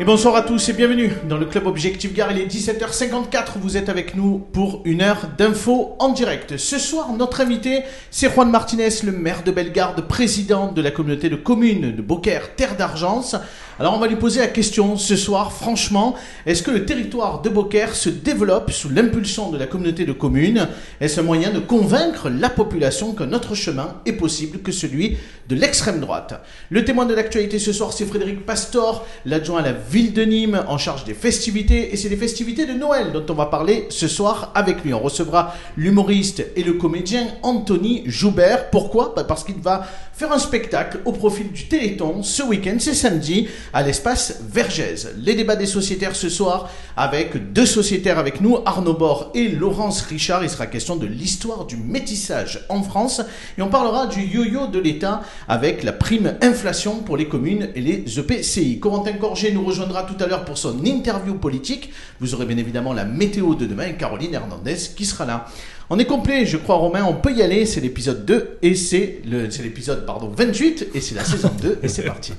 Et bonsoir à tous et bienvenue dans le club Objectif Gare. Il est 17h54. Vous êtes avec nous pour une heure d'infos en direct. Ce soir, notre invité, c'est Juan Martinez, le maire de Bellegarde, président de la communauté de communes de Beaucaire, Terre d'Argence. Alors, on va lui poser la question ce soir, franchement, est-ce que le territoire de Beaucaire se développe sous l'impulsion de la communauté de communes? Est-ce un moyen de convaincre la population qu'un autre chemin est possible que celui de l'extrême droite? Le témoin de l'actualité ce soir, c'est Frédéric Pastor, l'adjoint à la ville de Nîmes en charge des festivités. Et c'est les festivités de Noël dont on va parler ce soir avec lui. On recevra l'humoriste et le comédien Anthony Joubert. Pourquoi? Bah, Parce qu'il va faire un spectacle au profil du Téléthon ce week-end, c'est samedi, à l'espace Vergès. Les débats des sociétaires ce soir avec deux sociétaires avec nous, Arnaud Bord et Laurence Richard. Il sera question de l'histoire du métissage en France et on parlera du yo-yo de l'État avec la prime inflation pour les communes et les EPCI. Corentin Corget nous rejoindra tout à l'heure pour son interview politique. Vous aurez bien évidemment la météo de demain et Caroline Hernandez qui sera là. On est complet, je crois Romain, on peut y aller, c'est l'épisode 2 et c'est l'épisode pardon 28 et c'est la saison 2 et c'est parti.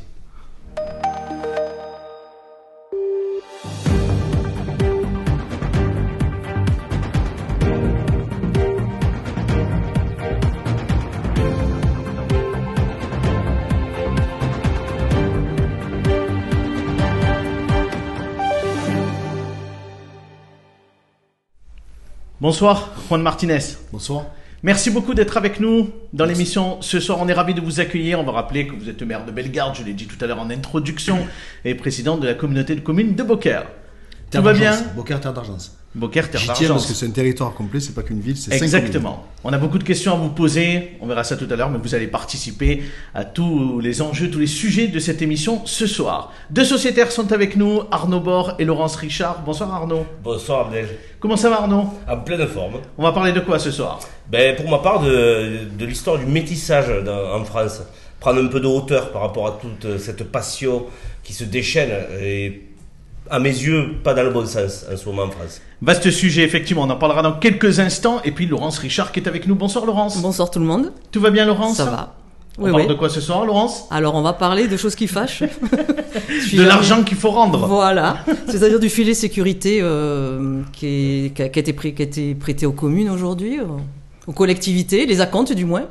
Bonsoir Juan Martinez. Bonsoir. Merci beaucoup d'être avec nous dans l'émission ce soir. On est ravis de vous accueillir. On va rappeler que vous êtes le maire de Bellegarde, je l'ai dit tout à l'heure en introduction, et président de la communauté de communes de Beaucaire. Tout va bien? Beaucaire, Terre d'Argence. Beaucaire, Terre J'y tiens parce que c'est un territoire complet, c'est pas qu'une ville, c'est Exactement. On a beaucoup de questions à vous poser. On verra ça tout à l'heure, mais vous allez participer à tous les enjeux, tous les sujets de cette émission ce soir. Deux sociétaires sont avec nous, Arnaud Bord et Laurence Richard. Bonsoir Arnaud. Bonsoir Abdel. Comment ça va Arnaud? En pleine forme. On va parler de quoi ce soir? Ben, pour ma part, de, de l'histoire du métissage dans- en France. Prendre un peu de hauteur par rapport à toute cette passion qui se déchaîne et, à mes yeux, pas dans le bon sens en ce moment en France. Vaste sujet, effectivement. On en parlera dans quelques instants. Et puis Laurence Richard qui est avec nous. Bonsoir Laurence. Bonsoir tout le monde. Tout va bien Laurence Ça va. On Oui, parle oui. de quoi ce soir Laurence? Alors on va parler de choses qui fâchent. De jamais- l'argent qu'il faut rendre. Voilà. C'est-à-dire du filet sécurité euh, qui, est- qui a, été prêt- qui a été prêté aux communes aujourd'hui, euh, aux collectivités, les acomptes du moins.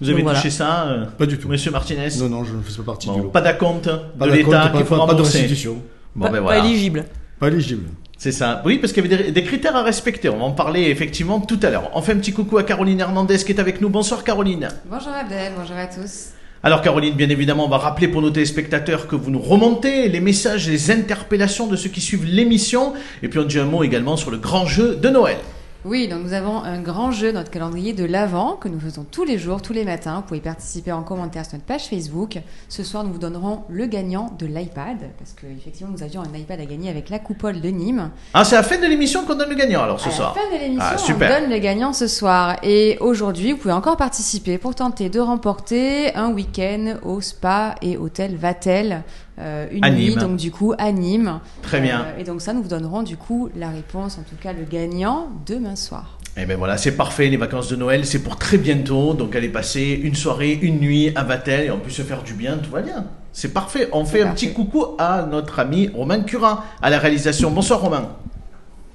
Vous avez Donc, voilà. touché ça euh, Pas du tout. Monsieur Martinez? Non, non, je ne fais pas partie Bon, du lot. Pas d'acompte de l'État pas, qu'il faut pas, pas de rembourser. restitution. Bon, pas, ben pas voilà. éligible. Pas éligible. C'est ça. Oui, parce qu'il y avait des, des critères à respecter. On va en parler effectivement tout à l'heure. On fait un petit coucou à Caroline Hernandez qui est avec nous. Bonsoir Caroline. Bonjour Abdel, bonjour à tous. Alors Caroline, bien évidemment, on va rappeler pour nos téléspectateurs que vous nous remontez les messages, les interpellations de ceux qui suivent l'émission. Et puis on dit un mot également sur le grand jeu de Noël. Oui, donc nous avons un grand jeu, notre calendrier de l'Avent, que nous faisons tous les jours, tous les matins. Vous pouvez participer en commentaire sur notre page Facebook. Ce soir, nous vous donnerons le gagnant de l'iPad, parce qu'effectivement, nous avions un iPad à gagner avec la coupole de Nîmes. Ah, c'est à la fin de l'émission qu'on donne le gagnant alors ce à soir. la fin de l'émission, Ah, on donne le gagnant ce soir. Et aujourd'hui, vous pouvez encore participer pour tenter de remporter un week-end au spa et hôtel Vatel. Euh, une À nuit, donc du coup, à Nîmes. Très bien. Euh, et donc ça, nous vous donnerons du coup la réponse, en tout cas le gagnant, demain soir. Eh bien voilà, c'est parfait, les vacances de Noël, c'est pour très bientôt. Donc allez passer une soirée, une nuit à Vatel et on peut se faire du bien, tout va bien. C'est parfait. On fait un parfait. petit coucou à notre ami Romain Curin à la réalisation. Bonsoir Romain.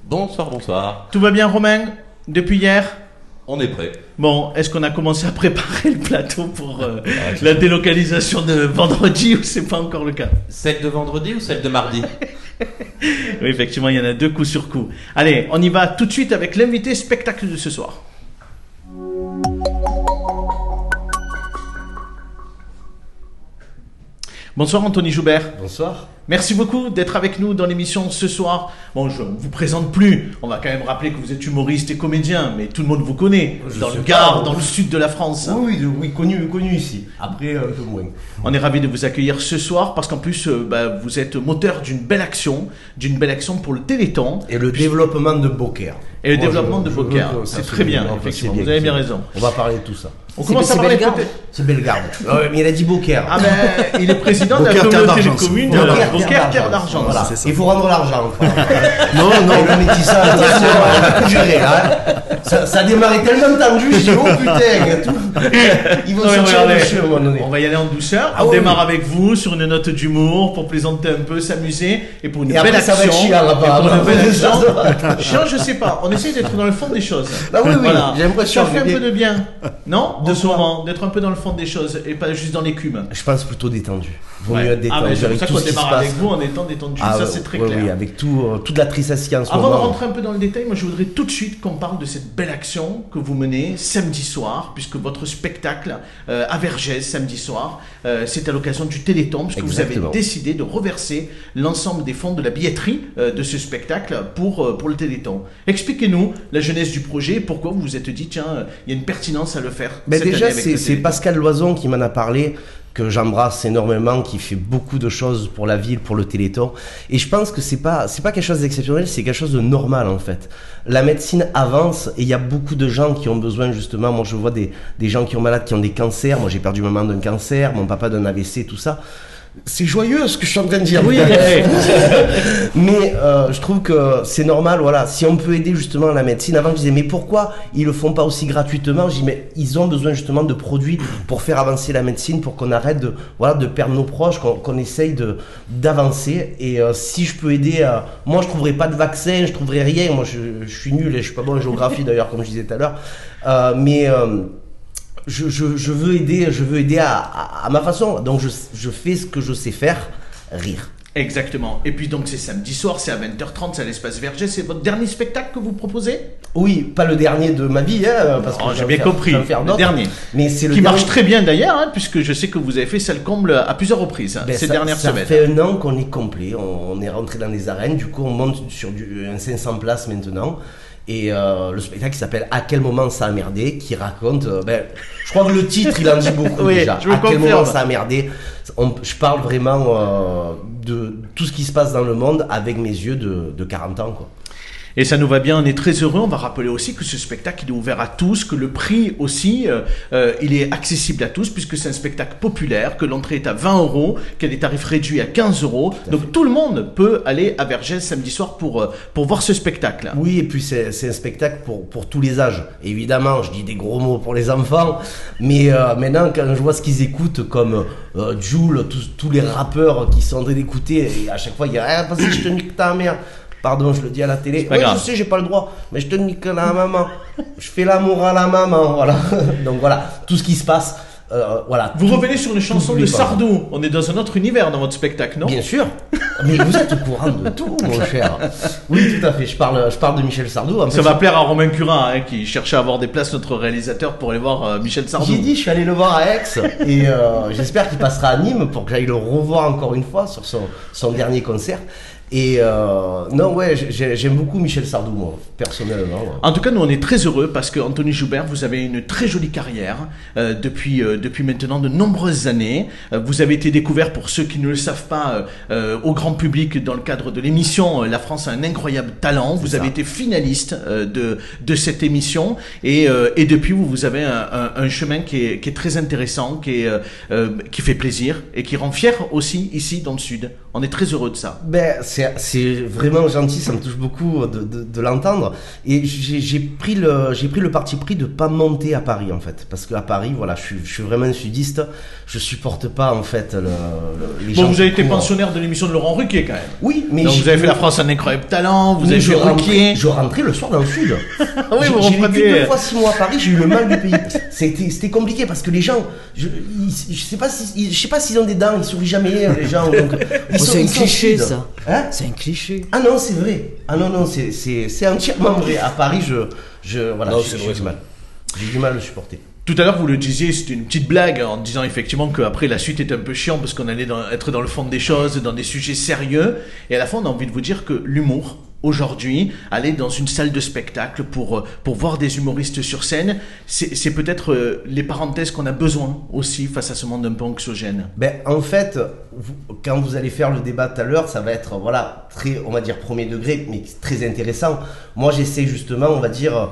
Bonsoir, bonsoir. Tout va bien Romain Depuis hier? On est prêt. Bon, est-ce qu'on a commencé à préparer le plateau pour euh, Ouais. la délocalisation de vendredi ou c'est pas encore le cas? Celle de vendredi ou celle de mardi? Oui, effectivement, il y en a deux coups sur coup. Allez, on y va tout de suite avec l'invité spectacle de ce soir. Bonsoir Anthony Joubert. Bonsoir. Merci beaucoup d'être avec nous dans l'émission ce soir. Bon, je ne vous présente plus. On va quand même rappeler que vous êtes humoriste et comédien, mais tout le monde vous connaît. Je dans le Gard, oui. dans le sud de la France. Oui, oui, oui, connu, connu ici. Après, un peu moins. On est ravi de vous accueillir ce soir parce qu'en plus, euh, bah, vous êtes moteur d'une belle action, d'une belle action pour le Téléthon Et le développement de Beaucaire. et le Moi, développement je- de Beaucaire. C'est très bien, effectivement. Vous avez bien raison. On va parler de tout ça. On commence à parler peut-être. C'est Bellegarde. Ouais, mais il a dit Beaucaire. Ah ben, il est président de la communauté des communes Beaucaire, Terre Beaucaire, Terre d'Argent. Voilà. Il faut rendre l'argent. Non, non. Le métissage, attention, on a tout géré, là. ça, ça a démarré tellement tendu, je dis oh putain, tout. Ils vont Non, le cheveu à un moment donné. On va y aller en douceur. Ah on oui, démarre avec vous sur une note d'humour pour plaisanter un peu, s'amuser et pour une Et belle après, ça va action. être chiant, et pour une belle action. Chiant, je sais pas. On essaye d'être dans le fond des choses. Bah oui, oui, j'ai l'impression, Ça fait un peu de bien, non? De moment, d'être un peu dans le fond des choses et pas juste dans l'écume. Je pense plutôt détendu. Vaut mieux être Ah, détendu pour avec ça tout qu'on ce qui se démarre passe. avec vous en étant détendu. Ah, ça, c'est très ouais, clair. Oui, avec tout, euh, toute la tristesse qu'il y a en ce Avant de moment. rentrer un peu dans le détail, moi je voudrais tout de suite qu'on parle de cette belle action que vous menez samedi soir, puisque votre spectacle euh, à Vergès samedi soir, euh, c'est à l'occasion du Téléthon, puisque vous avez décidé de reverser l'ensemble des fonds de la billetterie euh, de ce spectacle pour, euh, pour le Téléthon. Expliquez-nous la jeunesse du projet, pourquoi vous vous êtes dit, tiens, il y a une pertinence à le faire. Mais cette déjà, c'est. Pascal Loison qui m'en a parlé, que j'embrasse énormément, qui fait beaucoup de choses pour la ville, pour le Téléthon. Et je pense que c'est pas c'est pas quelque chose d'exceptionnel, c'est quelque chose de normal en fait. La médecine avance et il y a beaucoup de gens qui ont besoin justement. Moi, je vois des, des gens qui ont malades, qui ont des cancers. Moi, j'ai perdu maman d'un cancer, mon papa d'un AVC, tout ça. C'est joyeux ce que je suis en train de dire. Oui, Mais euh, je trouve que c'est normal, voilà. Si on peut aider justement la médecine, avant je disais, mais pourquoi ils le font pas aussi gratuitement? Je dis, mais ils ont besoin justement de produits pour faire avancer la médecine, pour qu'on arrête de, voilà, de perdre nos proches, qu'on essaye de d'avancer. Et euh, si je peux aider, euh, moi je trouverai pas de vaccin, je trouverai rien. Moi je, je suis nul et je suis pas bon en géographie d'ailleurs, comme je disais tout à l'heure. Mais je, je, je veux aider, je veux aider à, à, à ma façon. Donc je, je fais ce que je sais faire, rire. Exactement. Et puis donc c'est samedi soir, c'est à 20h30, c'est à l'espace Vergès. C'est votre dernier spectacle que vous proposez? Oui, pas le dernier de ma vie, hein, parce que Oh, J'ai en bien faire- compris. Le dernier. Mais c'est le qui dernier- marche très bien d'ailleurs, hein, puisque je sais que vous avez fait salle comble à plusieurs reprises hein, Ben, ces ça, dernières ça semaines. fait un an qu'on est complet, on, on est rentré dans les arènes, du coup on monte sur du, un 500 places maintenant. Et euh, le spectacle qui s'appelle À quel moment ça a merdé, qui raconte, euh, ben, je crois que le titre il en dit beaucoup Oui, déjà. je à quel moment ça a merdé, On- je parle vraiment euh, de tout ce qui se passe dans le monde avec mes yeux de, de 40 ans. Quoi. Et ça nous va bien, on est très heureux. On va rappeler aussi que ce spectacle il est ouvert à tous, que le prix aussi euh, euh, il est accessible à tous puisque c'est un spectacle populaire, que l'entrée est à 20 euros, qu'il y a des tarifs réduits à 15 euros. Donc tout le monde peut aller à Vergès samedi soir pour euh, pour voir ce spectacle. Oui, et puis c'est c'est un spectacle pour, pour tous les âges. Évidemment, je dis des gros mots pour les enfants, mais euh, maintenant, quand je vois ce qu'ils écoutent, comme euh, Joule, tous, tous les rappeurs qui sont en train d'écouter, et à chaque fois, il y a Ah, vas-y, je te nique ta mère. Pardon, je le dis à la télé. Ouais, grave. je sais, j'ai pas le droit, mais je te nique la maman. Je fais l'amour à la maman, voilà. Donc voilà, tout ce qui se passe. euh, voilà. Vous Tout- revenez sur une chanson de. Sardou. On est dans un autre univers dans votre spectacle, non? Bien sûr. Mais vous êtes au courant de tout, mon cher. Oui, tout à fait. Je parle, je parle de Michel Sardou. Ça va plaire à Romain Curin, hein, qui cherchait à avoir des places, notre réalisateur, pour aller voir euh, Michel Sardou. J'ai dit, je suis allé le voir à Aix et euh, j'espère qu'il passera à Nîmes pour que j'aille le revoir encore une fois sur son, son dernier concert. Et euh, non, ouais, j'ai- j'aime beaucoup Michel Sardou, moi, personnellement. ouais. En tout cas, nous on est très heureux parce que Anthony Joubert, vous avez une très jolie carrière euh, depuis euh, depuis maintenant de nombreuses années. Euh, vous avez été découvert pour ceux qui ne le savent pas euh, euh, au grand public dans le cadre de l'émission La France a un incroyable talent. Vous ça. avez été finaliste euh, de de cette émission et euh, et depuis vous vous avez un, un, un chemin qui est qui est très intéressant, qui est qui fait plaisir et qui rend fier aussi ici dans le sud. On est très heureux de ça. Ben, c'est c'est vraiment gentil, ça me touche beaucoup de, de, de l'entendre. Et j'ai j'ai pris, le, j'ai pris le parti pris de pas monter à Paris, en fait. Parce qu'à Paris, voilà, je suis, je suis vraiment sudiste. Je supporte pas, en fait, le, le- les gens Bon, vous avez été courent. pensionnaire de l'émission de Laurent Ruquier quand même. Oui, mais Donc vous avez fait La France un incroyable talent, vous avez je fait rentrais, Ruquier. je rentrais le soir dans le sud. oui, J'ai- vous J'ai vécu deux fois six mois à Paris, j'ai eu le mal du pays. C'était c'était compliqué parce que les gens, je, ils- je sais pas si, ils- je sais pas s'ils ont des dents, ils sourient jamais les gens. donc, ils Oh, sont- c'est un cliché, ça. Hein C'est un cliché. ah non, c'est vrai. Ah non non, c'est c'est c'est entièrement vrai. À Paris, je je voilà, Non, j'ai c'est j'ai vrai, du mal. J'ai du mal à le supporter. Tout à l'heure, vous le disiez, c'était une petite blague en disant effectivement qu'après la suite était un peu chiant parce qu'on allait dans- être dans le fond des choses, dans des sujets sérieux. Et à la fin, on a envie de vous dire que l'humour, aujourd'hui, aller dans une salle de spectacle pour, euh, pour voir des humoristes sur scène, c'est peut-être euh, les parenthèses qu'on a besoin aussi face à ce monde un peu anxiogène. Ben, en fait, quand vous allez faire le débat tout à l'heure, ça va être, voilà, très, on va dire, premier degré, mais très intéressant. Moi, j'essaie justement, on va dire,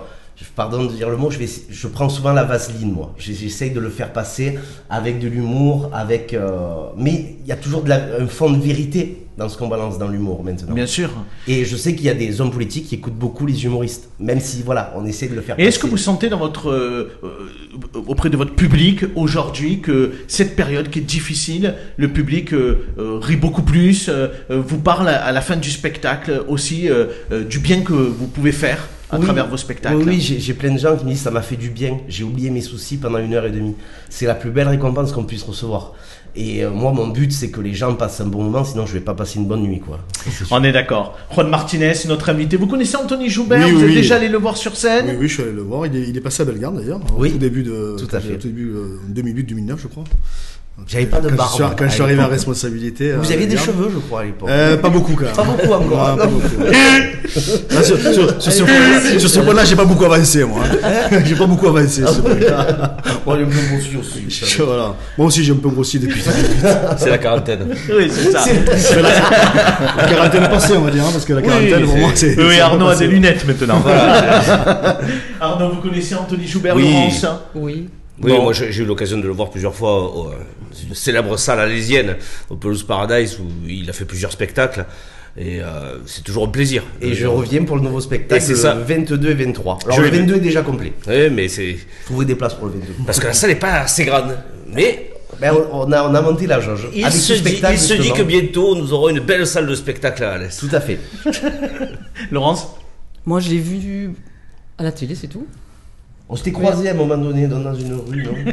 pardon de dire le mot, je, vais, je prends souvent la vaseline, moi. J'essaye de le faire passer avec de l'humour, avec... euh, mais il y a toujours un fond de vérité. Dans ce qu'on balance dans l'humour maintenant. Bien sûr. Et je sais qu'il y a des hommes politiques qui écoutent beaucoup les humoristes, même si voilà, on essaie de le faire. Et est-ce que vous sentez dans votre, euh, euh, auprès de votre public aujourd'hui que cette période qui est difficile, le public euh, rit beaucoup plus, euh, vous parle à, la fin du spectacle aussi du bien que vous pouvez faire à Oui. travers vos spectacles Oui, oui, j'ai plein de gens qui me disent ça m'a fait du bien. J'ai oublié mes soucis pendant une heure et demie. C'est la plus belle récompense qu'on puisse recevoir. Et euh, moi, mon but, c'est que les gens passent un bon moment, sinon je vais pas passer une bonne nuit, quoi. On est d'accord. Juan Martinez, notre invité. Vous connaissez Anthony Joubert? Oui, Vous oui, êtes oui. déjà allé le voir sur scène? Oui, oui, je suis allé le voir. Il est, il est passé à Bellegarde d'ailleurs. Oui. Au tout début de. Tout à fait. Au tout début, euh, 2008-2009, je crois. J'avais pas de quand barbe Je suis, quand je suis arrivé à responsabilité. Vous à aviez des cheveux, je crois, à l'époque. euh, Pas beaucoup quand même. Pas beaucoup encore. Non, pas beaucoup. Là, sur, sur- sur ce point- sur ce point-là, j'ai pas beaucoup avancé, moi. hein. j'ai pas beaucoup avancé. ce point-là. Moi, j'ai un peu grossi aussi. Je- voilà. Moi aussi, j'ai un peu grossi depuis. C'est la quarantaine. Oui, c'est ça. La quarantaine passée, on va dire, hein, parce que la quarantaine, pour moi, c'est. Oui, Arnaud a des lunettes maintenant. Arnaud, vous connaissez Anthony Joubert, Oui. Laurence Oui. Oui, Bon. moi j'ai eu l'occasion de le voir plusieurs fois dans une célèbre salle alésienne, au Pelouse Paradise, où il a fait plusieurs spectacles. Et euh, c'est toujours un plaisir. Et je reviens pour le nouveau spectacle, c'est ça. 22 et 23. Alors, Je le l'ai 22 est déjà complet. Oui, mais c'est. Trouvez des places pour le 22. Parce que la salle n'est pas assez grande. Mais Ben, on, a, on a monté la jauge. il, Avec se ce dit, il se dit que bientôt nous aurons une belle salle de spectacle à l'Est. Tout à fait. Laurence? Moi, je l'ai vu à la télé, c'est tout. On s'était croisés à un moment donné dans, dans une rue, non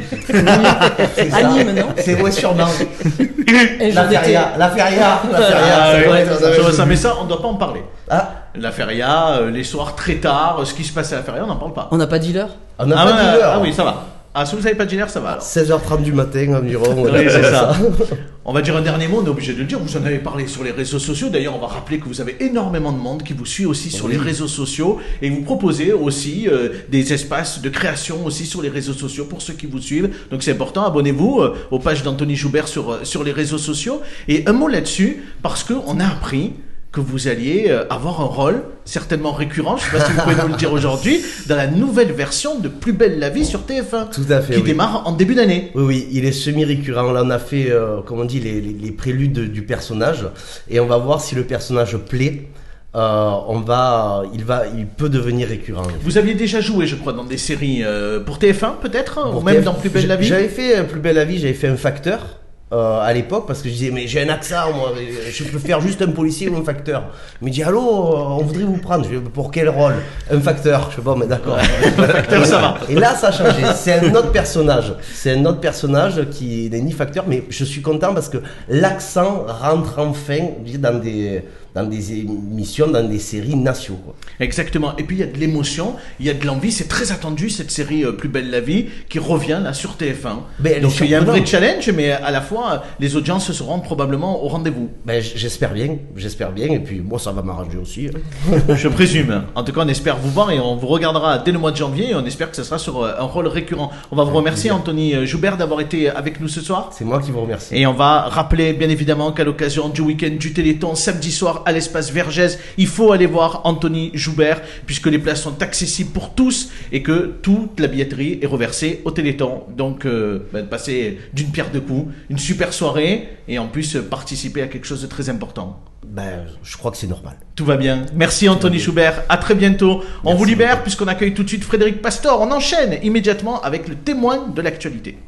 C'est ça. Nîmes, non C'est ouais, sûrement. Et La feria, la feria, la feria. Ah, ça oui, doit être- ça doit ça être- va, ça, mais ça, on ne doit pas en parler. Ah, La feria, euh, les soirs très tard, euh, ce qui se passe à la feria, on n'en parle pas. On n'a pas dit l'heure? On n'a ah, pas ouais, dit l'heure. ah oui, ça va. Ah, si vous savez pas de ça va alors. 16h30 du matin environ. Oui, c'est ça. On va dire un dernier mot, on est obligé de le dire. Vous en avez parlé sur les réseaux sociaux. D'ailleurs, on va rappeler que vous avez énormément de monde qui vous suit aussi sur les réseaux sociaux et vous proposez aussi euh, des espaces de création aussi sur les réseaux sociaux pour ceux qui vous suivent. Donc c'est important. Abonnez-vous euh, aux pages d'Anthony Joubert sur euh, sur les réseaux sociaux. Et un mot là-dessus parce que on a appris que vous alliez euh, avoir un rôle certainement récurrent, je ne sais pas si vous pouvez nous le dire aujourd'hui, dans la nouvelle version de Plus belle la vie sur TF1, Tout à fait. qui oui. démarre en début d'année. Oui, oui, il est semi-récurrent. Là, on a fait, euh, comme on dit, les, les- les préludes du personnage. Et on va voir si le personnage plaît. Euh, on va, il va, il peut devenir récurrent. Vous aviez déjà joué, je crois, dans des séries euh, pour TF1 peut-être, ou même TF, dans Plus belle la vie? J'avais fait Plus belle la vie, j'avais fait un facteur. Euh, à l'époque parce que je disais mais j'ai un accent moi je peux faire juste un policier ou un facteur. Il me dit allô euh, on voudrait vous prendre. Je dis, pour quel rôle? Un facteur. Je sais pas mais d'accord. Facteur, ça va. et là ça a changé. C'est un autre personnage. C'est un autre personnage qui n'est ni facteur mais je suis content parce que l'accent rentre enfin dans des dans des émissions dans des séries nationaux. Exactement. Et puis il y a de l'émotion, il y a de l'envie. C'est très attendu cette série euh, Plus belle la vie qui revient là sur TF1. Mais elle est Donc il y a un vrai challenge, mais à la fois euh, les audiences seront probablement au rendez-vous. ben, j'espère bien j'espère bien et puis moi ça va m'arranger aussi hein. Je présume. En tout cas, on espère vous voir et on vous regardera dès le mois de janvier et on espère que ce sera sur euh, un rôle récurrent. On va vous remercier, Anthony euh, Joubert, d'avoir été avec nous ce soir. c'est moi qui vous remercie Et on va rappeler bien évidemment qu'à l'occasion du week-end du Téléthon, samedi soir à l'espace Vergès, il faut aller voir Anthony Joubert puisque les places sont accessibles pour tous et que toute la billetterie est reversée au Téléthon. Donc, euh, bah, de passer d'une pierre deux coups, une super soirée et en plus euh, participer à quelque chose de très important. ben je crois que c'est normal Tout va bien. Merci Anthony Joubert. À très bientôt. On vous libère puisqu'on accueille tout de suite Frédéric Pastor. On enchaîne immédiatement avec le témoin de l'actualité.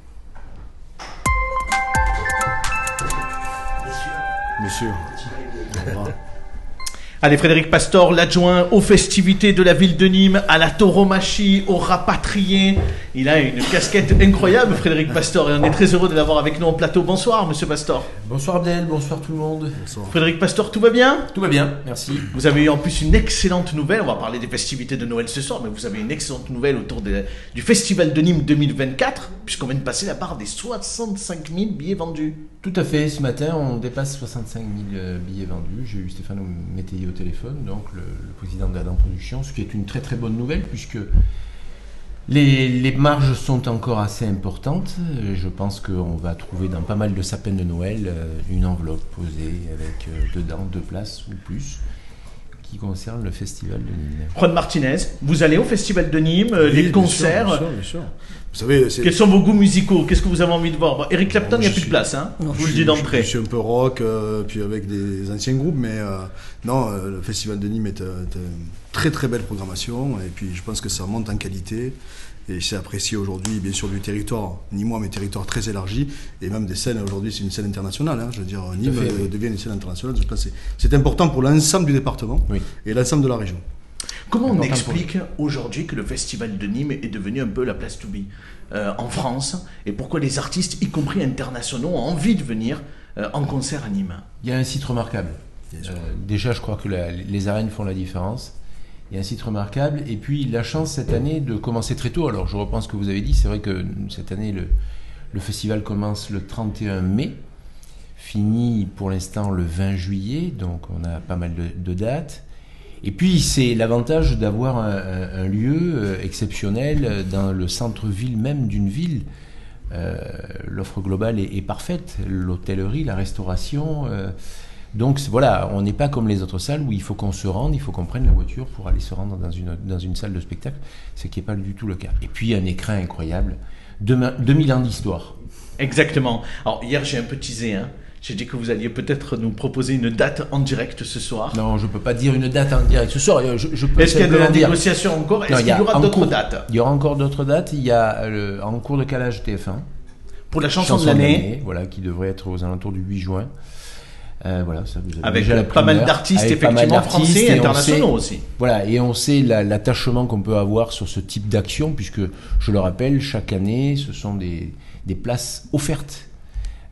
Monsieur. Revoir. Allez, Frédéric Pastor, l'adjoint aux festivités de la ville de Nîmes, à la tauromachie, au rapatrié. Il a une casquette incroyable, Frédéric Pastor, et on est très heureux de l'avoir avec nous en plateau. Bonsoir, monsieur Pastor. Bonsoir Abdel, bonsoir tout le monde. Frédéric Pastor, tout va bien? Tout va bien, merci. Vous avez eu en plus une excellente nouvelle. On va parler des festivités de Noël ce soir, mais vous avez une excellente nouvelle autour de- du Festival de Nîmes 2024, puisqu'on vient de passer la barre des 65 000 billets vendus. Tout à fait, ce matin on dépasse 65 000 euh, billets vendus. J'ai eu Stéphane Métayer au téléphone, donc le, le président de l'Adam Production, ce qui est une très très bonne nouvelle puisque les, les marges sont encore assez importantes. Je pense qu'on va trouver dans pas mal de sapins de Noël euh, une enveloppe posée avec euh, dedans deux places ou plus qui concerne le festival de Nîmes. Juan Martinez, vous allez au Festival de Nîmes, Oui, les bien concerts. sûr, bien sûr, bien sûr. Vous savez, c'est. Quels sont vos goûts musicaux? Qu'est-ce que vous avez envie de voir? Bon, Eric Clapton, il n'y a plus de suis- place, hein Non, je vous Je le suis- dis d'entrée. Je suis un peu rock, euh, puis avec des anciens groupes, mais euh, non, euh, le Festival de Nîmes est, est une très très belle programmation, et puis je pense que ça monte en qualité, et c'est apprécié aujourd'hui, bien sûr, du territoire, ni moi, mais territoire très élargi, et même des scènes, aujourd'hui c'est une scène internationale, hein, je veux dire, Nîmes fait, oui. devient une scène internationale, je pense que c'est- c'est important pour l'ensemble du département Oui. et l'ensemble de la région. Comment on explique aujourd'hui que le Festival de Nîmes est devenu un peu la place to be euh, en France et pourquoi les artistes, y compris internationaux, ont envie de venir euh, en concert à Nîmes? Il y a un site remarquable. Euh, déjà, je crois que la- les arènes font la différence. Il y a un site remarquable. Et puis, la chance cette année de commencer très tôt. Alors, je reprends ce que vous avez dit. C'est vrai que cette année, le, le festival commence le 31 mai, finit pour l'instant le 20 juillet. Donc, on a pas mal de, de dates. Et puis, c'est l'avantage d'avoir un, lieu euh, exceptionnel euh, dans le centre-ville même d'une ville. Euh, L'offre globale est, parfaite. L'hôtellerie, la restauration. donc voilà, on n'est pas comme les autres salles où il faut qu'on se rende, il faut qu'on prenne la voiture pour aller se rendre dans une, dans une salle de spectacle, ce qui n'est pas du tout le cas. Et puis un écran incroyable, Demain- 2000 ans d'histoire. Exactement. Alors hier j'ai un peu teasé, hein. J'ai dit que vous alliez peut-être nous proposer une date en direct ce soir. Non, je ne peux pas dire une date en direct ce soir, je, je peux Est-ce qu'il y a de la dire- négociation encore? Est-ce il qu'il y aura d'autres dates? Il y aura encore d'autres dates. Il y a euh, en cours de calage TF1. Pour la chanson, de l'année, voilà, qui devrait être aux alentours du 8 juin. Euh, voilà, ça, vous avez avec déjà la pas mal d'artistes effectivement français et et on internationaux sait- aussi. Voilà, et on sait la- l'attachement qu'on peut avoir sur ce type d'action, puisque, je le rappelle, chaque année, ce sont des, des places offertes.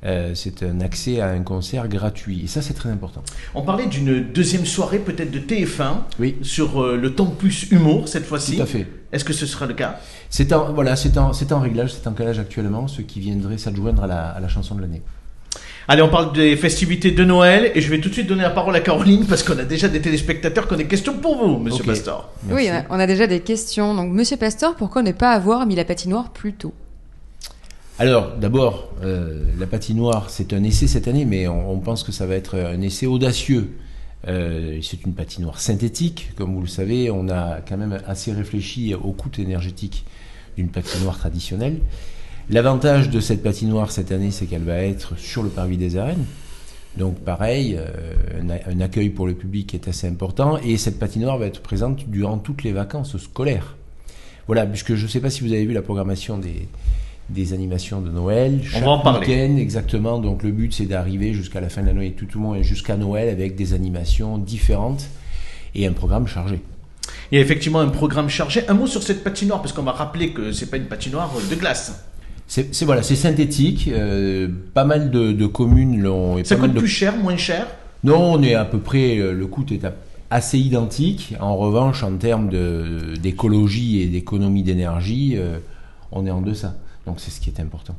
Euh, c'est un accès à un concert gratuit. Et ça, c'est très important. On parlait d'une deuxième soirée peut-être de TF1 Oui, sur euh, le plus humour cette fois-ci. tout à fait. Est-ce que ce sera le cas? C'est en, voilà, c'est en, c'est en réglage, c'est en calage actuellement, ce qui viendrait s'adjoindre à la, à la chanson de l'année. Allez, on parle des festivités de Noël et je vais tout de suite donner la parole à Caroline parce qu'on a déjà des téléspectateurs qui ont des questions pour vous, monsieur Ok. Pastor. Oui, on a déjà des questions. Donc, Monsieur Pastor, pourquoi ne pas avoir mis la patinoire plus tôt? Alors, d'abord, euh, la patinoire, c'est un essai cette année, mais on, pense que ça va être un essai audacieux. Euh, c'est une patinoire synthétique, comme vous le savez, on a quand même assez réfléchi au coût énergétique d'une patinoire traditionnelle. L'avantage de cette patinoire cette année, c'est qu'elle va être sur le parvis des arènes. Donc pareil, euh, un accueil pour le public est assez important et cette patinoire va être présente durant toutes les vacances scolaires. Voilà, puisque je ne sais pas si vous avez vu la programmation des, des animations de Noël. Chaque va en parler. week-end, exactement. Donc le but, c'est d'arriver jusqu'à la fin de l'année et tout le monde jusqu'à Noël avec des animations différentes et un programme chargé. Il y a effectivement un programme chargé. Un mot sur cette patinoire parce qu'on va rappeler que c'est pas une patinoire de glace. C'est voilà, c'est synthétique. euh, pas mal de, de communes l'ont. Ça pas mal coûte de- plus cher, moins cher? Non, on est à peu près, euh, le coût est à- assez identique. En revanche, en termes d'écologie et d'économie d'énergie, euh, on est en deçà. Donc c'est ce qui est important.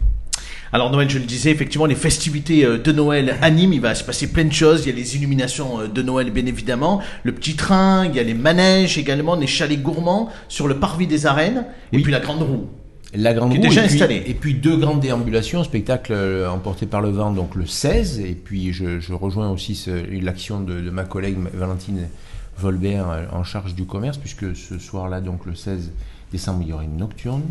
Alors Noël, je le disais, effectivement, les festivités euh, de Noël à Nîmes, il va se passer plein de choses. Il y a les illuminations euh, de Noël, bien évidemment, le petit train, il y a les manèges également, les chalets gourmands sur le parvis des arènes, et puis la grande roue. La grande Qui est roue, déjà et puis- installée. Et puis deux grandes déambulations, spectacle euh, emporté par le vent, donc le 16. Et puis je, je rejoins aussi l'action de, de ma collègue Valentine Volbert en charge du commerce, puisque ce soir-là, donc le 16 décembre, il y aura une nocturne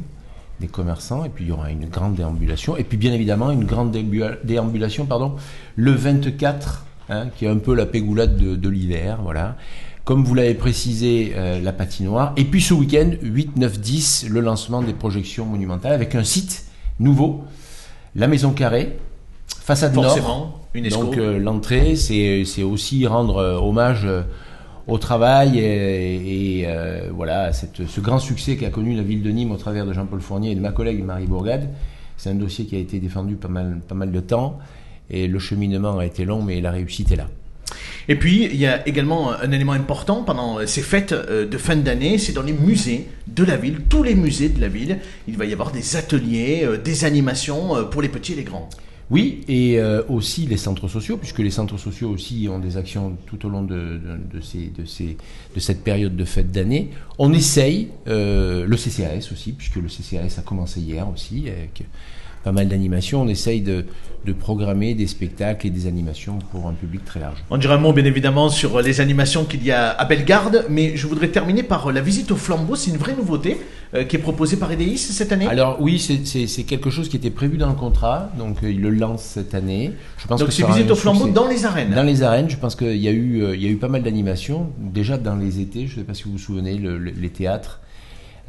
des commerçants, et puis il y aura une grande déambulation, et puis bien évidemment une grande déambula- déambulation pardon, le 24, hein, qui est un peu la pégoulade de, de l'hiver, voilà. Comme vous l'avez précisé, euh, la patinoire. Et puis ce week-end, 8, 9, 10, le lancement des projections monumentales avec un site nouveau, la Maison Carrée, façade nord. Forcément, UNESCO. Donc euh, l'entrée, c'est c'est aussi rendre euh, hommage euh, au travail et, euh, voilà ce grand succès qu'a connu la ville de Nîmes au travers de Jean-Paul Fournier et de ma collègue Marie Bourgade. C'est un dossier qui a été défendu pas mal, pas mal de temps et le cheminement a été long, mais la réussite est là. Et puis, il y a également un élément important pendant ces fêtes euh, de fin d'année, c'est dans les musées de la ville, tous les musées de la ville, il va y avoir des ateliers, euh, des animations pour les petits et les grands. Oui, et euh, aussi les centres sociaux, puisque les centres sociaux aussi ont des actions tout au long de, de, de ces, de, cette période de fête d'année. On essaye, euh, le CCAS aussi, puisque le CCAS a commencé hier aussi, avec, pas mal d'animations. On essaye de, de programmer des spectacles et des animations pour un public très large. On dirait un mot bien évidemment sur les animations qu'il y a à Bellegarde, mais je voudrais terminer par la visite au flambeau. C'est une vraie nouveauté euh, qui est proposée par EDIS cette année. Alors oui, c'est- quelque chose qui était prévu dans le contrat, donc euh, il le lance cette année. Je pense Donc que c'est visite au flambeau dans les arènes. Dans les arènes, je pense qu'il y, a eu, euh, il y a eu pas mal d'animations. Déjà dans les étés, je ne sais pas si vous vous souvenez, le- le- les théâtres,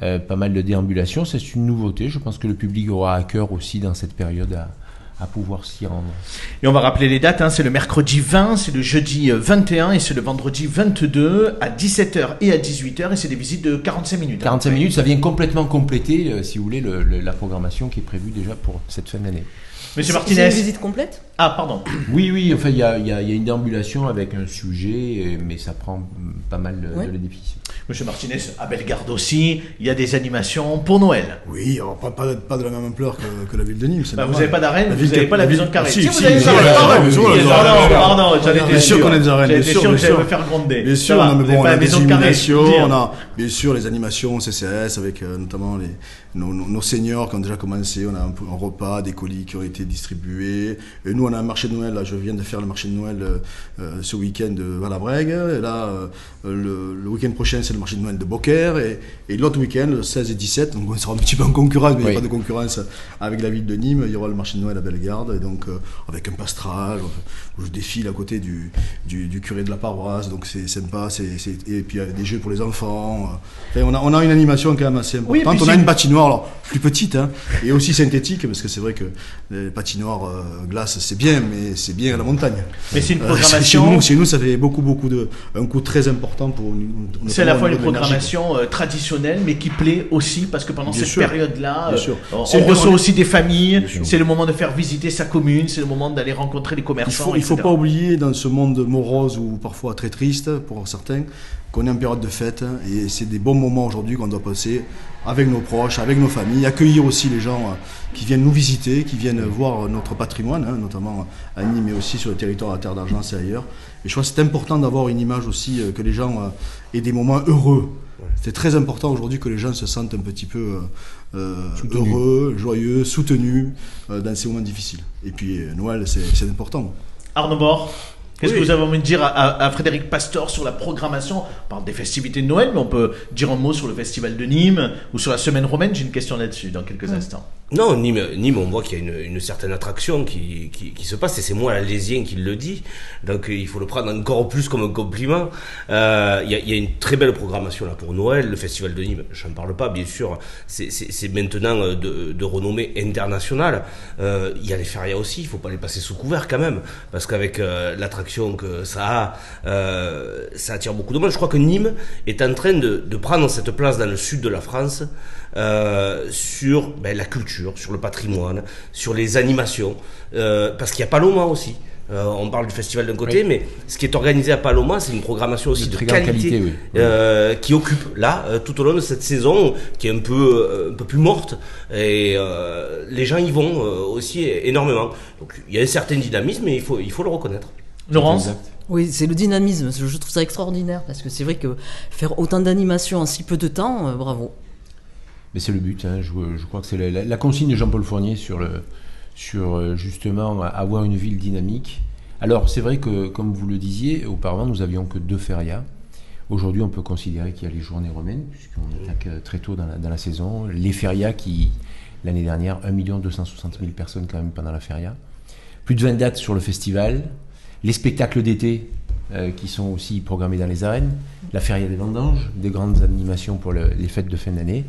euh, pas mal de déambulations. C'est une nouveauté. Je pense que le public aura à cœur aussi dans cette période à, à pouvoir s'y rendre. Et on va rappeler les dates, hein, c'est le mercredi 20, c'est le jeudi euh, 21 et c'est le vendredi 22 à 17h et à 18h et c'est des visites de 45 minutes. hein. 45 minutes, ça vient complètement compléter, euh, si vous voulez, le- le- la programmation qui est prévue déjà pour cette fin d'année. Monsieur Martinez. C'est une visite complète? Ah, pardon. Oui, oui, enfin, il y a, il y a- y a une déambulation avec un sujet, mais ça prend pas mal de, Ouais. de l'édifice. Monsieur Martinez, à Bellegarde aussi, il y a des animations pour Noël. Oui, alors pas, pas, pas de la même ampleur que, que la ville de Nîmes. Bah, vous n'avez pas d'arène, vous n'avez pas la maison de carré. Ah, si, vous si, avez si, pardon. arènes, bien sûr, qu'on a des arènes, bien sûr, que j'allais me faire gronder. Bien sûr, on a la des maison de carré, illuminations, je veux dire. on a bien sûr les animations CCS avec euh, notamment les, nos, nos- nos seniors qui ont déjà commencé. On a un repas, des colis qui ont été distribués. Et nous, on a un marché de Noël. Là, je viens de faire le marché de Noël euh, euh, ce week-end de Valabrègue. Et là, euh, le, le week-end prochain, c'est le marché de Noël de Beaucaire. Et, et l'autre week-end, le 16 et 17, donc on sera un petit peu en concurrence, mais il n'y a pas de concurrence avec la ville de Nîmes. Il y aura le marché de Noël à Bellegarde. Et donc, euh, avec un pastrage, où je défile à côté du, du, du curé de la paroisse. Donc, c'est sympa. et puis, il y a des jeux pour les enfants. Enfin, on, a, on a une animation quand même assez importante. on a une patinoire, alors plus petite, hein, et aussi synthétique, parce que c'est vrai que les patinoires euh, glace, c'est bien, mais c'est bien à la montagne. Mais c'est une Euh, chez programmation. nous, chez nous, ça fait beaucoup, beaucoup de, un coût très important pour nous. C'est à la fois une programmation euh, traditionnelle, mais qui plaît aussi parce que pendant Bien cette période-là, euh, on, reçoit aussi des familles. C'est le moment de faire visiter sa commune. C'est le moment d'aller rencontrer les Il commerçants. faut, il faut etc. pas oublier dans ce monde morose ou parfois très triste pour certains qu'on est en période de fête hein, et c'est des bons moments aujourd'hui qu'on doit passer avec nos proches, avec nos familles, accueillir aussi les gens euh, qui viennent nous visiter, qui viennent voir notre patrimoine, hein, notamment à Nîmes mais aussi sur le territoire la Terre d'Argent et ailleurs. Et je crois que c'est important d'avoir une image aussi euh, que les gens euh, aient des moments heureux. C'est très important aujourd'hui que les gens se sentent un petit peu euh, euh, heureux, joyeux, soutenus euh, dans ces moments difficiles. Et puis euh, Noël, c'est c'est important. Arnaud Bord, qu'est-ce Oui. que vous avez envie de dire à, à- à Frédéric Pastor sur la programmation? On parle des festivités de Noël, mais on peut dire un mot sur le festival de Nîmes ou sur la semaine romaine. J'ai une question là-dessus dans quelques instants. Non, Nîmes, Nîmes, on voit qu'il y a une, une certaine attraction qui, qui, se passe, et c'est moi l'Alésien qui le dit, donc euh, il faut le prendre encore plus comme un compliment. Euh, Il y, a, une très belle programmation là pour Noël, le festival de Nîmes, j'en parle pas, bien sûr, c'est- maintenant euh, de, renommée internationale. Il y a les férias aussi, il faut pas les passer sous couvert quand même, parce qu'avec l'attraction que ça a, ça attire beaucoup de monde. Je crois que Nîmes est en train de prendre cette place dans le sud de la France euh, sur ben, la culture, sur le patrimoine, sur les animations, euh, parce qu'il y a Paloma aussi. Euh, on parle du festival d'un côté, mais ce qui est organisé à Paloma, c'est une programmation aussi De de, très grande qualité, qualité, oui. euh, qui occupe là euh, tout au long de cette saison, qui est un peu euh, un peu plus morte, et euh, les gens y vont euh, aussi énormément. Donc il y a un certain dynamisme, et il faut il faut le reconnaître. Laurence. Oui, c'est le dynamisme. Je trouve ça extraordinaire parce que c'est vrai que faire autant d'animations en si peu de temps, euh, bravo. Mais c'est le but. hein. Je, crois que c'est la, consigne de Jean-Paul Fournier sur, euh, justement avoir une ville dynamique. Alors c'est vrai que, comme vous le disiez, auparavant nous avions que deux férias. Aujourd'hui, on peut considérer qu'il y a les journées romaines, puisqu'on attaque euh, très tôt dans la, saison. Les férias qui, l'année dernière, 1 260 000 personnes quand même pendant la feria. Plus de 20 dates sur le festival. Les spectacles d'été euh, qui sont aussi programmés dans les arènes. La feria des vendanges, des grandes animations pour le- les fêtes de fin d'année.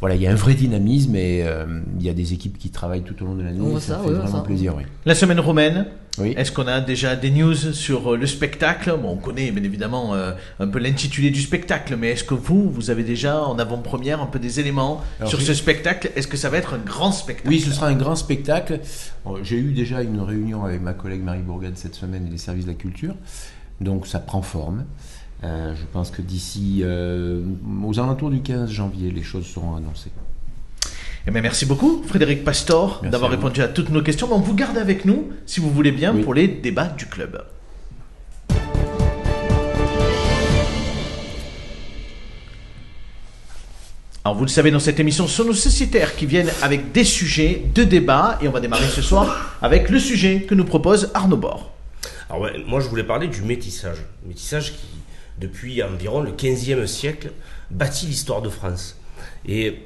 Voilà, il y a un vrai dynamisme et euh, il y a des équipes qui travaillent tout au long de l'année. On voit ça, ça, fait oui, on voit vraiment ça. plaisir, oui. La semaine romaine, Oui. est-ce qu'on a déjà des news sur euh, le spectacle? Bon, on connaît bien évidemment euh, un peu l'intitulé du spectacle, mais est-ce que vous, vous avez déjà en avant-première un peu des éléments Alors, sur ce spectacle? Est-ce que ça va être un grand spectacle? Oui, ce sera un grand spectacle. J'ai eu déjà une réunion avec ma collègue Marie Bourgade cette semaine et les services de la culture. Donc ça prend forme. Euh, je pense que d'ici euh, aux alentours du 15 janvier, les choses seront annoncées. Eh bien, merci beaucoup, Frédéric Pastor, Merci d'avoir répondu à toutes nos questions. Mais on vous garde avec nous, si vous voulez bien, Oui. pour les débats du club. Alors vous le savez, dans cette émission, ce sont nos sociétaires qui viennent avec des sujets de débat et on va démarrer ce soir avec le sujet que nous propose Arnaud Bord. Alors ouais, moi je voulais parler du métissage. Métissage qui, depuis environ le 15e siècle, bâtit l'histoire de France. Et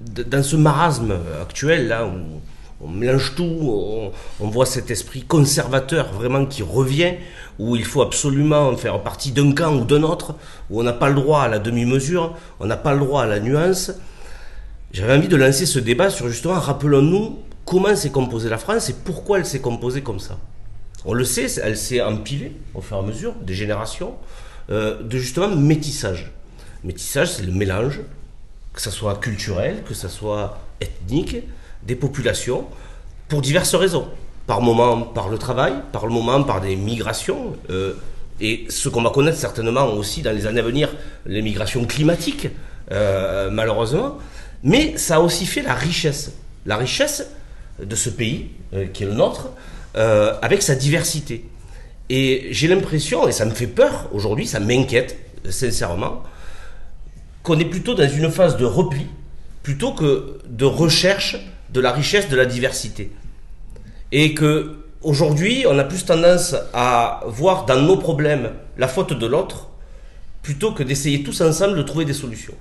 dans ce marasme actuel, là, où on mélange tout, on, on voit cet esprit conservateur vraiment qui revient, où il faut absolument faire partie d'un camp ou d'un autre, où on n'a pas le droit à la demi-mesure, on n'a pas le droit à la nuance. J'avais envie de lancer ce débat sur justement, rappelons-nous comment s'est composée la France et pourquoi elle s'est composée comme ça. On le sait, elle s'est empilée au fur et à mesure des générations euh, de justement métissage. Métissage, c'est le mélange, que ce soit culturel, que ce soit ethnique, des populations, pour diverses raisons. Par moment, par le travail, par le moment, par des migrations, euh, et ce qu'on va connaître certainement aussi dans les années à venir, les migrations climatiques, euh, malheureusement. Mais ça a aussi fait la richesse. La richesse de ce pays, qui est le nôtre, avec sa diversité. Et j'ai l'impression, et ça me fait peur aujourd'hui, ça m'inquiète, sincèrement, qu'on est plutôt dans une phase de repli, plutôt que de recherche de la richesse de la diversité. Et que aujourd'hui, on a plus tendance à voir dans nos problèmes la faute de l'autre, plutôt que d'essayer tous ensemble de trouver des solutions.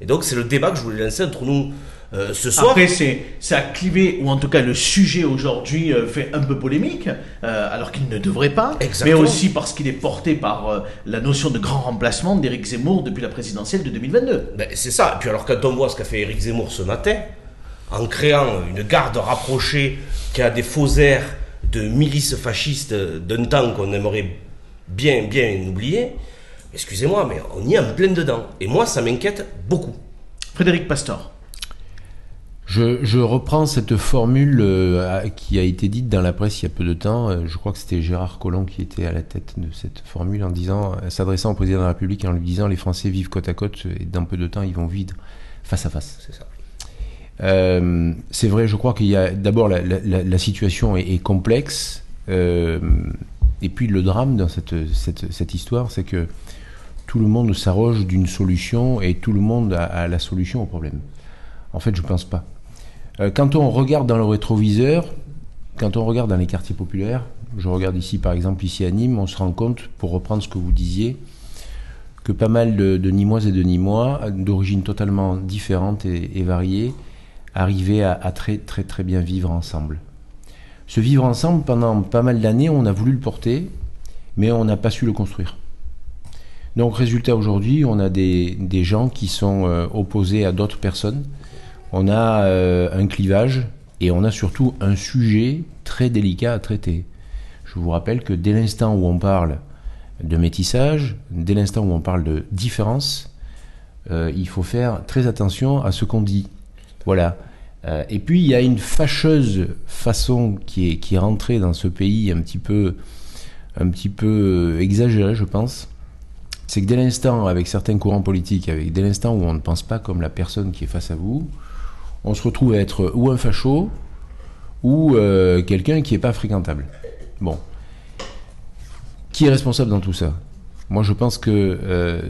Et donc, c'est le débat que je voulais lancer entre nous euh, ce soir. Après, c'est, ça a clivé, ou en tout cas le sujet aujourd'hui euh, fait un peu polémique, euh, alors qu'il ne devrait pas, Exactement. mais aussi parce qu'il est porté par la notion de grand remplacement d'Éric Zemmour depuis la présidentielle de 2022. Ben, c'est ça. Et puis alors quand on voit ce qu'a fait Éric Zemmour ce matin, en créant une garde rapprochée qui a des faux airs de milices fascistes d'un temps qu'on aimerait bien, bien oublier, excusez-moi, mais on y est en plein dedans. Et moi, ça m'inquiète beaucoup. Frédéric Pastor. Je, je reprends cette formule euh, qui a été dite dans la presse il y a peu de temps. Euh, je crois que c'était Gérard Collomb qui était à la tête de cette formule en disant, euh, s'adressant au président de la République en lui disant les Français vivent côte à côte et dans peu de temps ils vont vivre face à face. C'est ça. Euh, c'est vrai, je crois qu'il y a d'abord la, la- la- la situation est, est complexe, euh, et puis le drame dans cette, cette, cette histoire, c'est que tout le monde s'arroge d'une solution et tout le monde a, a la solution au problème. En fait, je pense pas. Euh, quand on regarde dans le rétroviseur, quand on regarde dans les quartiers populaires, je regarde ici par exemple ici à Nîmes, on se rend compte, pour reprendre ce que vous disiez, que pas mal de, de Nîmoises et de Nîmois, d'origines totalement différentes et, et variées, arrivaient à, très très très bien vivre ensemble. Ce vivre ensemble, pendant pas mal d'années, on a voulu le porter, mais on n'a pas su le construire. Donc résultat aujourd'hui, on a des, des gens qui sont euh, opposés à d'autres personnes, on a euh, un clivage et on a surtout un sujet très délicat à traiter. Je vous rappelle que dès l'instant où on parle de métissage, dès l'instant où on parle de différence, euh, il faut faire très attention à ce qu'on dit. Voilà. Euh, et puis il y a une fâcheuse façon qui est, qui est rentrée dans ce pays un petit peu, un petit peu exagérée, je pense. C'est que dès l'instant, avec certains courants politiques, avec dès l'instant où on ne pense pas comme la personne qui est face à vous, on se retrouve à être ou un facho ou euh, quelqu'un qui n'est pas fréquentable. Bon. Qui est responsable dans tout ça? Moi, je pense que euh,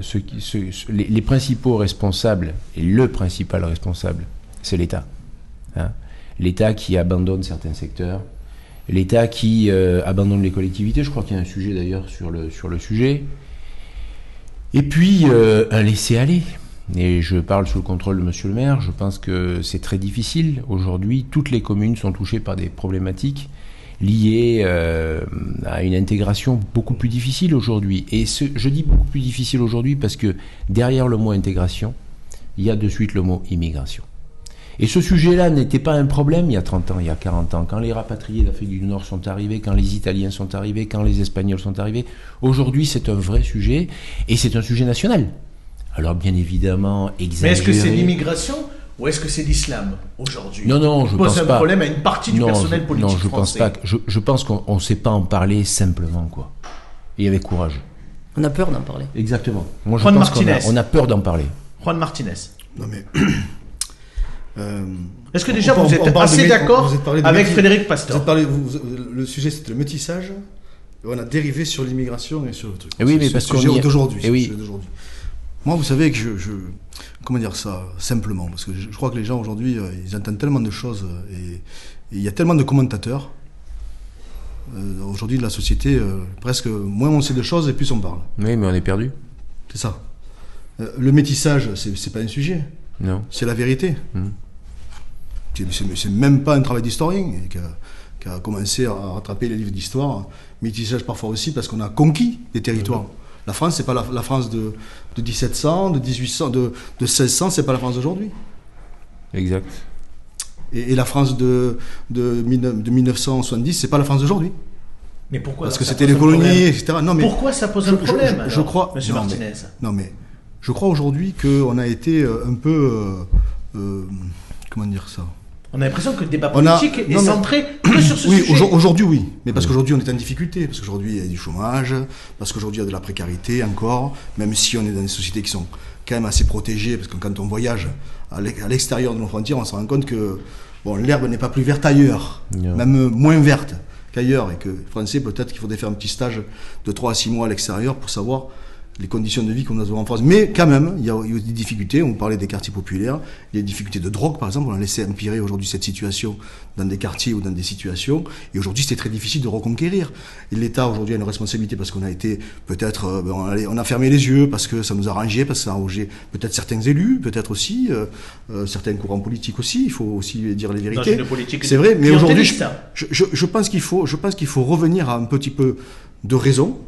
les, principaux responsables, et le principal responsable, c'est l'État. Hein. L'État qui abandonne certains secteurs, l'État qui euh, abandonne les collectivités. Je crois qu'il y a un sujet d'ailleurs sur le, sur le sujet. Et puis, un laisser-aller. Et je parle sous le contrôle de Monsieur le maire. Je pense que c'est très difficile. Aujourd'hui, toutes les communes sont touchées par des problématiques liées euh, à une intégration beaucoup plus difficile aujourd'hui. Et je dis beaucoup plus difficile aujourd'hui parce que derrière le mot intégration, il y a de suite le mot immigration. Et ce sujet-là n'était pas un problème il y a 30 ans, il y a 40 ans, quand les rapatriés d'Afrique du Nord sont arrivés, quand les Italiens sont arrivés, quand les Espagnols sont arrivés. Aujourd'hui, c'est un vrai sujet, et c'est un sujet national. Alors, bien évidemment, Mais exagéré... est-ce que c'est l'immigration ou est-ce que c'est l'islam aujourd'hui? Non, non, On je pose pense un pas. problème à une partie du non, personnel je, politique non, je pense pas. que- je, je pense qu'on ne sait pas en parler simplement, quoi. Et avec courage. On a peur d'en parler. Exactement. Moi, je Juan pense qu'on a, Martinez. on a peur d'en parler. Juan Martinez. Non mais. euh, Est-ce que déjà on- vous êtes assez d'accord avec métis- Frédéric vous Pastor êtes parlé- vous- vous- le sujet c'était le métissage. Et on a dérivé sur l'immigration et sur le truc. Eh oui, C'est- mais parce le sujet qu'on y est- d'aujourd'hui. Eh c'est le oui. Moi, vous savez que je, je- comment dire ça simplement Parce que je, je crois que les gens aujourd'hui, euh, ils entendent tellement de choses euh, et, et il y a tellement de commentateurs. Euh, aujourd'hui, de la société, euh, presque moins on sait de choses et plus on parle. Oui, mais on est perdu. C'est ça. Euh, le métissage, c'est c'est pas un sujet, Non. c'est la vérité. Mhm. C'est- C'est c'est même pas un travail d'historien qui a, qui a commencé à rattraper les livres d'histoire. Métissage parfois aussi parce qu'on a conquis des territoires. La France, c'est pas la, la France de, de 1700, de 1800, de, de 1600, c'est pas la France d'aujourd'hui. Exact. Et, et la France de, de, 19 de 1970, c'est pas la France d'aujourd'hui. Mais pourquoi Parce que c'était les colonies, etc. Non, mais Pourquoi ça pose un je- problème je- je alors, crois- Monsieur non, mais- Martinez? Non, mais je crois aujourd'hui qu'on a été euh, un peu. euh, euh, comment dire ça? On a l'impression que le débat On a- politique est mais- centré que sur ce Oui, sujet. aujourd- aujourd'hui, oui. Mais parce qu'aujourd'hui, on est en difficulté. Parce qu'aujourd'hui, il y a du chômage. Parce qu'aujourd'hui, il y a de la précarité encore. Même si on est dans des sociétés qui sont quand même assez protégées. Parce que quand on voyage à l'ex- à l'extérieur de nos frontières, on se rend compte que bon, l'herbe n'est pas plus verte ailleurs. Même moins verte qu'ailleurs. Et que les Français, peut-être qu'il faudrait faire un petit stage de 3 à 6 mois à l'extérieur pour savoir les conditions de vie qu'on a en France. Mais quand même, il y a des difficultés. On parlait des quartiers populaires. Il y a des difficultés de drogue, par exemple. On a laissé empirer aujourd'hui cette situation dans des quartiers ou dans des situations. Et aujourd'hui, c'est très difficile de reconquérir. L'État, aujourd'hui, a une responsabilité parce qu'on a été, peut-être, euh, ben, on, a, fermé les yeux parce que ça nous a arrangé, parce que ça a arrangé peut-être certains élus, peut-être aussi, euh, euh, certains courants politiques aussi. Il faut aussi dire les vérités. C'est vrai, mais aujourd'hui, je, je- je pense qu'il faut, je pense qu'il faut revenir à un petit peu de raison,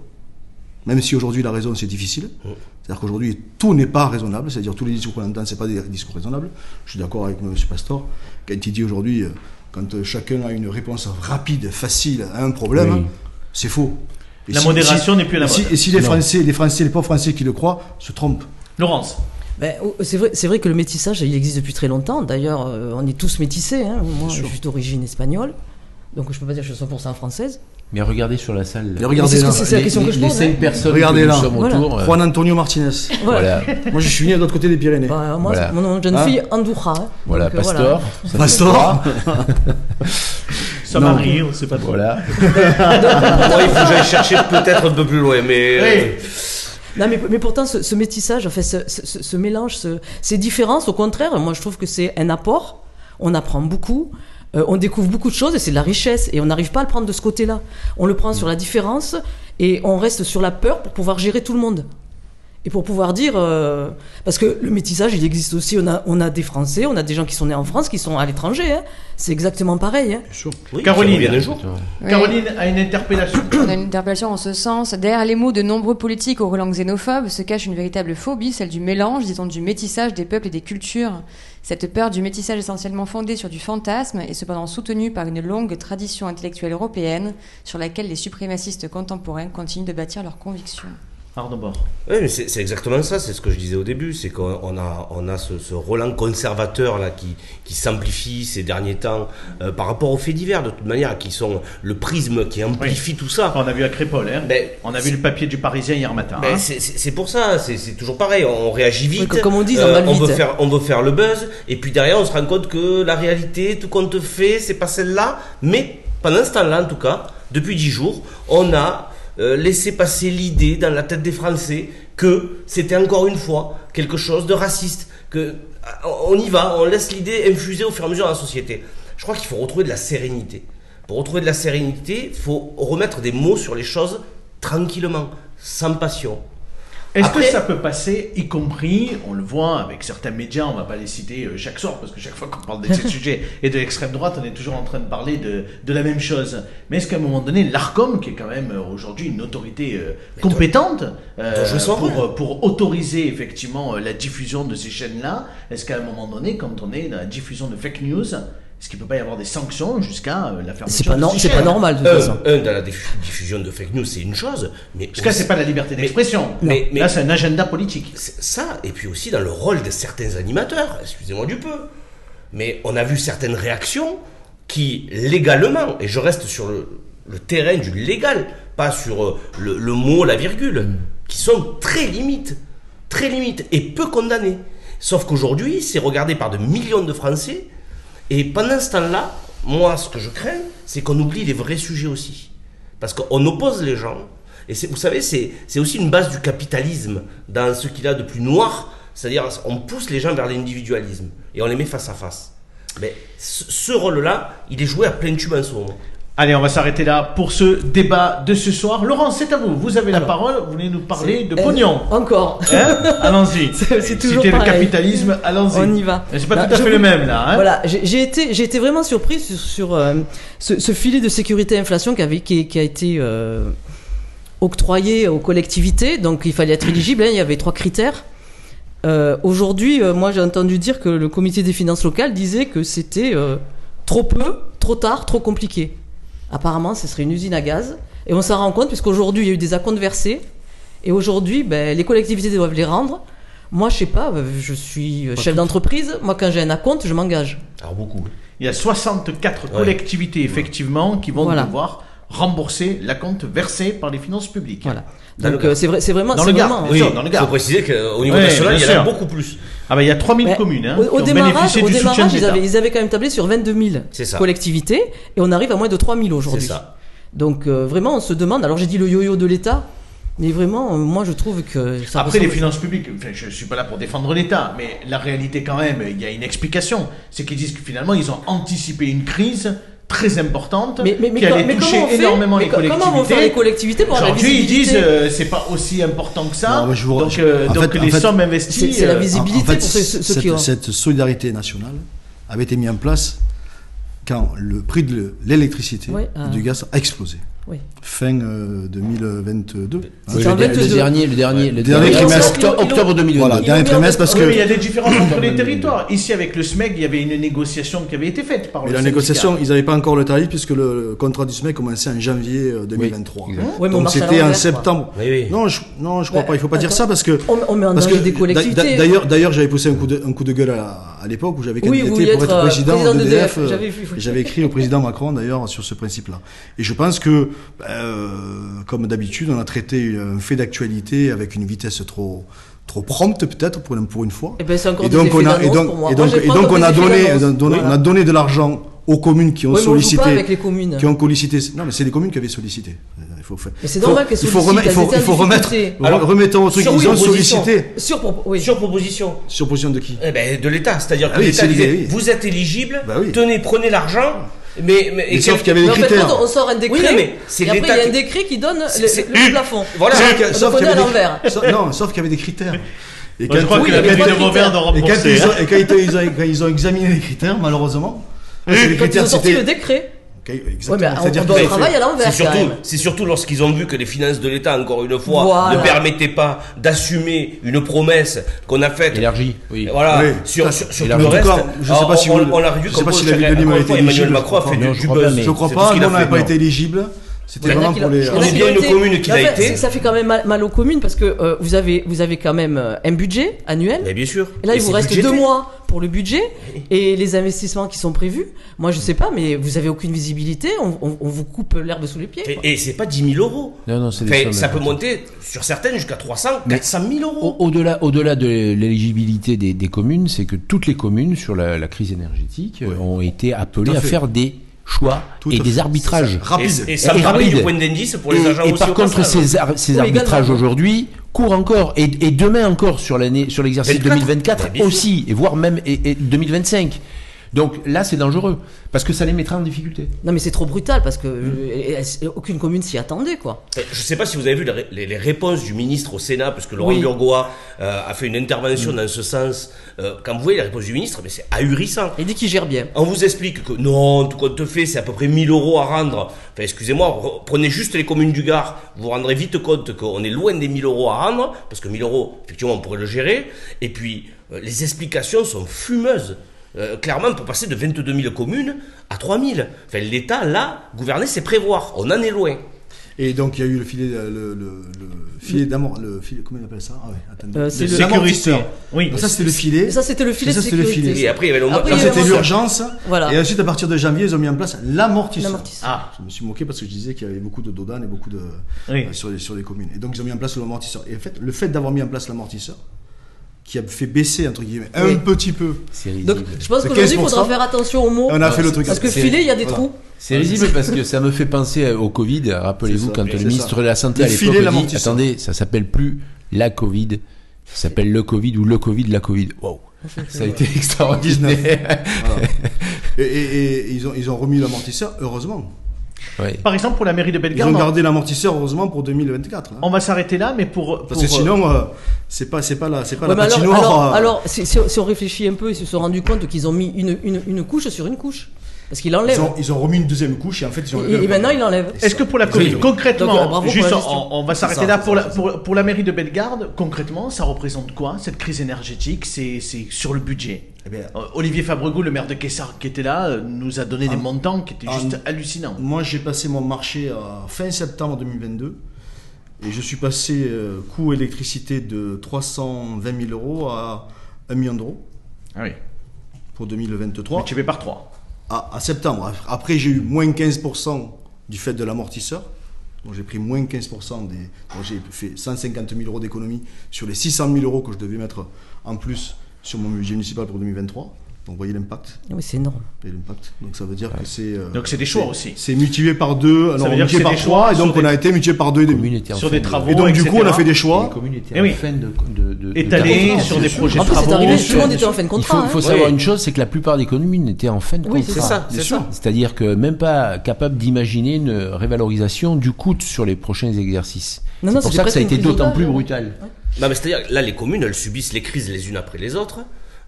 même si aujourd'hui la raison c'est difficile. C'est-à-dire qu'aujourd'hui tout n'est pas raisonnable, c'est-à-dire tous les discours qu'on entend c'est pas des discours raisonnables. Je suis d'accord avec M. Pastor quand il dit aujourd'hui euh, quand chacun a une réponse rapide, facile à un problème, Oui. c'est faux. Et La modération n'est plus la et si, mode. et si les Non. Français, les Français, les pauvres Français qui le croient, se trompent. Laurence, Ben, oh, c'est vrai, c'est vrai que le métissage, il existe depuis très longtemps. D'ailleurs, euh, on est tous métissés. hein. Moi, je suis d'origine espagnole, donc je peux pas dire que je suis 100% française. Mais regardez sur la salle. Mais regardez là. que c'est la Les- question que les- je Les pose. cinq hein. personnes Regardez que nous là. sommes Voilà. autour. euh, Juan Antonio Martinez. Voilà. Voilà. Moi je suis né de l'autre côté des Pyrénées. Bah, moi, Voilà. mon nom de jeune Hein fille, Andouja. hein. Voilà, Donc, euh, Pastor. Pastor. ça m'arrive, on sait pas trop. Voilà. Moi, il faut que j'aille chercher peut-être un peu plus loin, mais. euh, Oui. Non, mais, mais pourtant, ce, ce métissage, en fait, ce, ce- mélange, ce- ces différences, au contraire, moi, je trouve que c'est un apport. On apprend beaucoup. Euh, on découvre beaucoup de choses et c'est de la richesse. Et on n'arrive pas à le prendre de ce côté-là. On le prend sur la différence et on reste sur la peur pour pouvoir gérer tout le monde. Et pour pouvoir dire. euh, parce que le métissage, il existe aussi. On a, on a des Français, on a des gens qui sont nés en France, qui sont à l'étranger. hein. C'est exactement pareil. hein. oui, Caroline. jour. Oui. Caroline a une interpellation. On a une interpellation en ce sens. Derrière les mots de nombreux politiques aux relents xénophobes se cache une véritable phobie, celle du mélange, dit-on, du métissage des peuples et des cultures. Cette peur du métissage essentiellement fondée sur du fantasme est cependant soutenue par une longue tradition intellectuelle européenne sur laquelle les suprémacistes contemporains continuent de bâtir leurs convictions. Arnaud Bord. Oui, mais c'est exactement ça, c'est ce que je disais au début, c'est qu'on on a, on a ce, ce Roland conservateur là qui, qui s'amplifie ces derniers temps euh, par rapport aux faits divers, de toute manière, qui sont le prisme qui amplifie tout ça. On a vu à Crépole, hein. Ben, on a vu le papier du Parisien hier matin. Ben, hein. c'est- pour ça, c'est toujours pareil, on réagit vite, Oui, comme on dit, on euh, on, vite, veut faire, on veut faire le buzz, et puis derrière on se rend compte que la réalité, tout compte fait, c'est pas celle-là, mais pendant ce temps-là en tout cas, depuis dix jours, on a euh, laissé passer l'idée dans la tête des Français que c'était encore une fois quelque chose de raciste, que ah, on y va, on laisse l'idée infuser au fur et à mesure dans la société. Je crois qu'il faut retrouver de la sérénité. Pour retrouver de la sérénité, il faut remettre des mots sur les choses tranquillement, sans passion. Est-ce que ça peut passer, y compris, on le voit avec certains médias, on va pas les citer euh, chaque soir, parce que chaque fois qu'on parle de ces sujets et de l'extrême droite, on est toujours en train de parler de, de la même chose. Mais est-ce qu'à un moment donné, l'ARCOM, qui est quand même euh, aujourd'hui une autorité euh, compétente euh, pour, euh, pour autoriser effectivement la diffusion de ces chaînes-là, est-ce qu'à un moment donné, quand on est dans la diffusion de fake news, est-ce qu'il peut pas y avoir des sanctions jusqu'à euh, la fermeture C'est pas, c'est pas normal, de toute Un, façon. un, dans la diffu- diffusion de fake news, c'est une chose, mais Parce que c'est pas la liberté d'expression. Mais- mais- Là, c'est un agenda politique. ça, et puis aussi dans le rôle de certains animateurs, excusez-moi du peu. Mais on a vu certaines réactions qui, légalement, et je reste sur le, le terrain du légal, pas sur euh, le, le mot, la virgule, qui sont très limites, très limites, et peu condamnées. Sauf qu'aujourd'hui, c'est regardé par de millions de Français, et pendant ce temps-là, moi, ce que je crains, c'est qu'on oublie les vrais sujets aussi. Parce qu'on oppose les gens. Et vous savez, c'est c'est aussi une base du capitalisme dans ce qu'il a de plus noir. C'est-à-dire, on pousse les gens vers l'individualisme et on les met face à face. Mais ce, ce rôle-là, il est joué à plein tube en ce moment. Allez, on va s'arrêter là pour ce débat de ce soir. Laurent, c'est à vous. Vous avez la parole. Vous voulez nous parler de Euh, pognon. Encore. Hein Allons-y. C'est- toujours Citer le capitalisme, allons-y. On y va. C'est pas tout à fait le même là. Hein Voilà, j'ai été, été vraiment surpris sur, sur, euh, ce, ce filet de sécurité inflation qui, avait, qui, qui a été euh, octroyé aux collectivités. Donc il fallait être éligible. hein, il y avait trois critères. Euh, Aujourd'hui, moi j'ai entendu dire que le comité des finances locales disait que c'était trop peu, trop tard, trop compliqué. Apparemment, ce serait une usine à gaz. Et on s'en rend compte puisqu'aujourd'hui il y a eu des acomptes versés. Et aujourd'hui, ben, les collectivités doivent les rendre. Moi, je sais pas, euh, je suis chef d'entreprise. Moi, quand j'ai un acompte, je m'engage. Alors beaucoup. Il y a 64 Ouais. collectivités effectivement qui vont Voilà. devoir rembourser la compte versée par les finances publiques. Voilà. Donc euh, c'est vrai, c'est vraiment. Dans c'est le Gard, vraiment- bien sûr, dans le il faut préciser qu'au niveau Ouais, national, il y en a beaucoup plus. Ah ben il y a 3000 Mais communes hein, au, au démarrage, au démarrage ils, avaient, ils avaient quand même tablé sur 22 000 C'est ça. collectivités et on arrive à moins de 3 000 C'est aujourd'hui. ça. Donc euh, vraiment, on se demande. Alors j'ai dit le yo-yo de l'État, mais vraiment, euh, moi je trouve que ça Après les finances publiques, enfin, je suis pas là pour défendre l'État, mais la réalité quand même, il y a une explication. C'est qu'ils disent que finalement ils ont anticipé une crise très importante Mais, mais, mais, qui allait mais toucher comment on fait énormément Mais les co- collectivités. Comment vont faire les collectivités pour Aujourd'hui, ils disent euh, c'est pas aussi important que ça. Non, mais je vous- donc euh, en donc fait- les fait, sommes investies. c'est- c'est la euh, visibilité. En- pour ceux- ceux- cette, qui ont. cette solidarité nationale avait été mise en place quand le prix de l'électricité Oui, et du gaz a explosé. Oui. Fin euh, 2022. C'était Oui, le, le 22. dernier, le dernier, le Dernier trimestre. octobre, octobre 2022. Voilà, dernier trimestre parce Oui, mais il y que a des différences entre les territoires. Ici, avec le SMEC, il y avait une négociation qui avait été faite par mais le la syndicat. négociation, ils n'avaient pas encore le tarif puisque le contrat du SMEC commençait en janvier euh, 2023. exact. Ouais, mais on Donc c'était en septembre. Non, je, non, je crois Bah, pas. Il faut pas dire ça parce que On, on met en parce danger que des collectivités. D'ailleurs, d'ailleurs, j'avais poussé un coup de, un coup de gueule à, à l'époque où j'avais candidaté vouliez pour être, être euh, président, président d'EDF. J'avais écrit au président Macron d'ailleurs sur ce principe-là. Et je pense que, ben, euh, comme d'habitude, on a traité un fait d'actualité avec une vitesse trop trop prompte peut-être pour une, pour une fois. Eh ben, c'est encore Et donc on a et donc et donc et donc on a donné donné- on a donné de l'argent aux communes qui ont Oui, on sollicité pas avec les communes. qui ont sollicité non mais c'est les communes qui avaient sollicité il faut faire Mais c'est normal qu'elles il faut sollicitent, remettre il faut, en il faut remettre Alors, remettons au truc sur ils oui, ont sollicité Sur, oui. Sur proposition. sur position de qui Eh ben, de l'État, c'est-à-dire que Ah oui, l'État disait, oui. vous êtes éligible, Bah oui. tenez, prenez l'argent, mais, mais, Mais sauf qu'il y avait Mais des en fait, critères on sort un décret, Oui, mais c'est et après il y a un décret qui donne le, plafond. Voilà. Sauf qu'il y avait des- non sauf qu'il y avait des critères et quand ils hein. ont, et quand ils ont, examiné les critères, malheureusement, les Quand ils critères ont sorti le décret. Ouais, exactement. on, C'est-à-dire on doit c'est- travailler à l'envers C'est surtout, même. c'est surtout lorsqu'ils ont vu que les finances de l'État, encore une fois, Voilà. ne permettaient pas d'assumer une promesse qu'on a faite. Élargi, oui. Voilà, Oui, sur, sur, sur tout le reste, cas, je sais pas si on, vous- on l'a revu je sais comme si a Emmanuel Macron a je fait crois du, buzz. Je crois pas, a non, on n'a pas été éligible. C'était vraiment pour les. On est bien une commune qui l'a été. Ça fait quand même mal, mal aux communes parce que euh, vous avez vous avez quand même euh, un budget annuel. Mais bien sûr. Et là, Et il vous reste budgété. deux mois pour le budget et les investissements qui sont prévus. Moi, je sais pas, mais vous avez aucune visibilité. On, on- on vous coupe l'herbe sous les pieds. quoi. Et, et c'est pas 10 000 euros. Non, non, c'est des Enfin, sommes ça peut monter sur certaines jusqu'à 300, Mais- 400 000 euros. Au- Au-delà, au-delà de l'éligibilité des, des communes, c'est que toutes les communes sur la, la crise énergétique ont été appelées à faire des choix Tout et des arbitrages. Rapide. Et, et ça me Et rappelle rapide. du point d'indice pour les agents et aussi par au contre, ces, ar- ces Oui, arbitrages aujourd'hui courent encore et, et demain encore sur l'année, sur l'exercice 24, 2024 mais bien sûr. aussi, et voire même et, et 2025. Donc là, c'est dangereux parce que ça les mettra en difficulté. Non, mais c'est trop brutal parce que euh, et- et- aucune commune s'y attendait, quoi. Euh, Je ne sais pas si vous avez vu les, ré- les- les réponses du ministre au Sénat, parce que Laurent Oui. Burgoa euh, a fait une intervention Mm. dans ce sens. Euh, quand vous voyez les réponses du ministre, mais c'est ahurissant. Il dit qu'il gère bien. On vous explique que non, tout compte fait, c'est à peu près 1000 euros à rendre. Enfin, excusez-moi, re- prenez juste les communes du Gard, vous vous rendrez vite compte qu'on est loin des 1000 euros à rendre, parce que 1000 euros, effectivement, on pourrait le gérer. Et puis, euh, les explications sont fumeuses. Euh, clairement, pour passer de 22 000 communes à 3 000. Enfin, l'État, là, gouverner, c'est prévoir. On en est loin. Et donc il y a eu le filet, le, le, le filet d'amour, le filet, comment il appelle ça? Ah ouais. Euh, c'est le-. Oui. Donc ça c'était le filet. Et ça, c'était le filet Ça, de c'était le sécurité. filet. Et après, il y avait avait c'était l'urgence. Voilà. Et ensuite à partir de janvier ils ont mis en place l'amortisseur. L'amortisseur. Ah, Je me suis moqué parce que je disais qu'il y avait beaucoup de dodanes et beaucoup de Oui. euh, sur les sur les communes. Et donc ils ont mis en place l'amortisseur. Et en fait le fait d'avoir mis en place l'amortisseur qui a fait baisser entre guillemets un petit peu. C'est Donc, risible. je pense qu'aujourd'hui, il faudra 15%. faire attention aux mots. On a fait le truc. Parce que filet, il y a des voilà. trous. C'est risible parce que ça me fait penser au Covid. Rappelez-vous quand le ça. ministre de la Santé à l'époque dit attendez, ça s'appelle plus la Covid, Ça s'appelle le Covid ou le Covid, la Covid. Wow. Ça a été extraordinaire. Voilà. Et, et- et ils, ont, ils ont remis l'amortisseur, heureusement. Par exemple, pour la mairie de Ils Bellegarde, ont gardé l'amortisseur, heureusement, pour 2024. hein. on va s'arrêter là, mais pour. Parce pour, que sinon, euh, c'est pas, c'est pas la, c'est pas Ouais, la alors, patinoire. alors, euh, alors, si, si on- si on réfléchit un peu, ils se sont rendus compte qu'ils ont mis une, une, une couche sur une couche. Parce qu'il enlève. ils, ont, ils ont remis une deuxième couche et en fait, ils ont Et, et maintenant, il enlève. Est-ce que pour la Oui, Covid, oui. concrètement, Donc, euh, juste, la on, va s'arrêter là pour la, ça, pour, pour la mairie de Bellegarde, concrètement, ça représente quoi cette crise énergétique? C'est c'est sur le budget. Eh bien, Euh, Olivier Fabregou, le maire de Kessar, qui était là, euh, nous a donné des montants qui étaient en- juste hallucinants. Moi, j'ai passé mon marché à fin septembre 2022 et je suis passé euh, coût électricité de 320 000 euros à 1 million d'euros Ah oui. pour 2023 Multiplié par 3. à, à septembre. Après, j'ai eu moins 15% du fait de l'amortisseur. Donc, j'ai pris moins 15% des. donc, j'ai fait 150 000 euros d'économie sur les 600 000 euros que je devais mettre en plus sur mon budget municipal pour 2023. Donc, vous voyez l'impact. Oui, c'est énorme. Et l'impact. Donc, ça veut dire que c'est. euh, Donc c'est des choix aussi. C'est multiplié par deux, alors veut dire que multiplié c'est par des trois, choix et donc on a été multiplié par deux et demi. Sur des de- travaux. Et donc, du coup, on a fait des choix. étaient Eh en oui. fin de, de, de- de Étalés contrat. sur des projets En de plus, c'est travaux. arrivé, tout le monde était en fin de contrat. faut, il faut hein. savoir Oui. une chose, c'est que la plupart des communes étaient en fin de Oui, contrat. c'est ça, c'est sûr. ça. C'est-à-dire que même pas capable d'imaginer une révalorisation du coût sur les prochains exercices. Non, C'est non, pour ça que ça a été d'autant plus hein. brutal. Non, c'est-à-dire, là, les communes, elles subissent les crises les unes après les autres.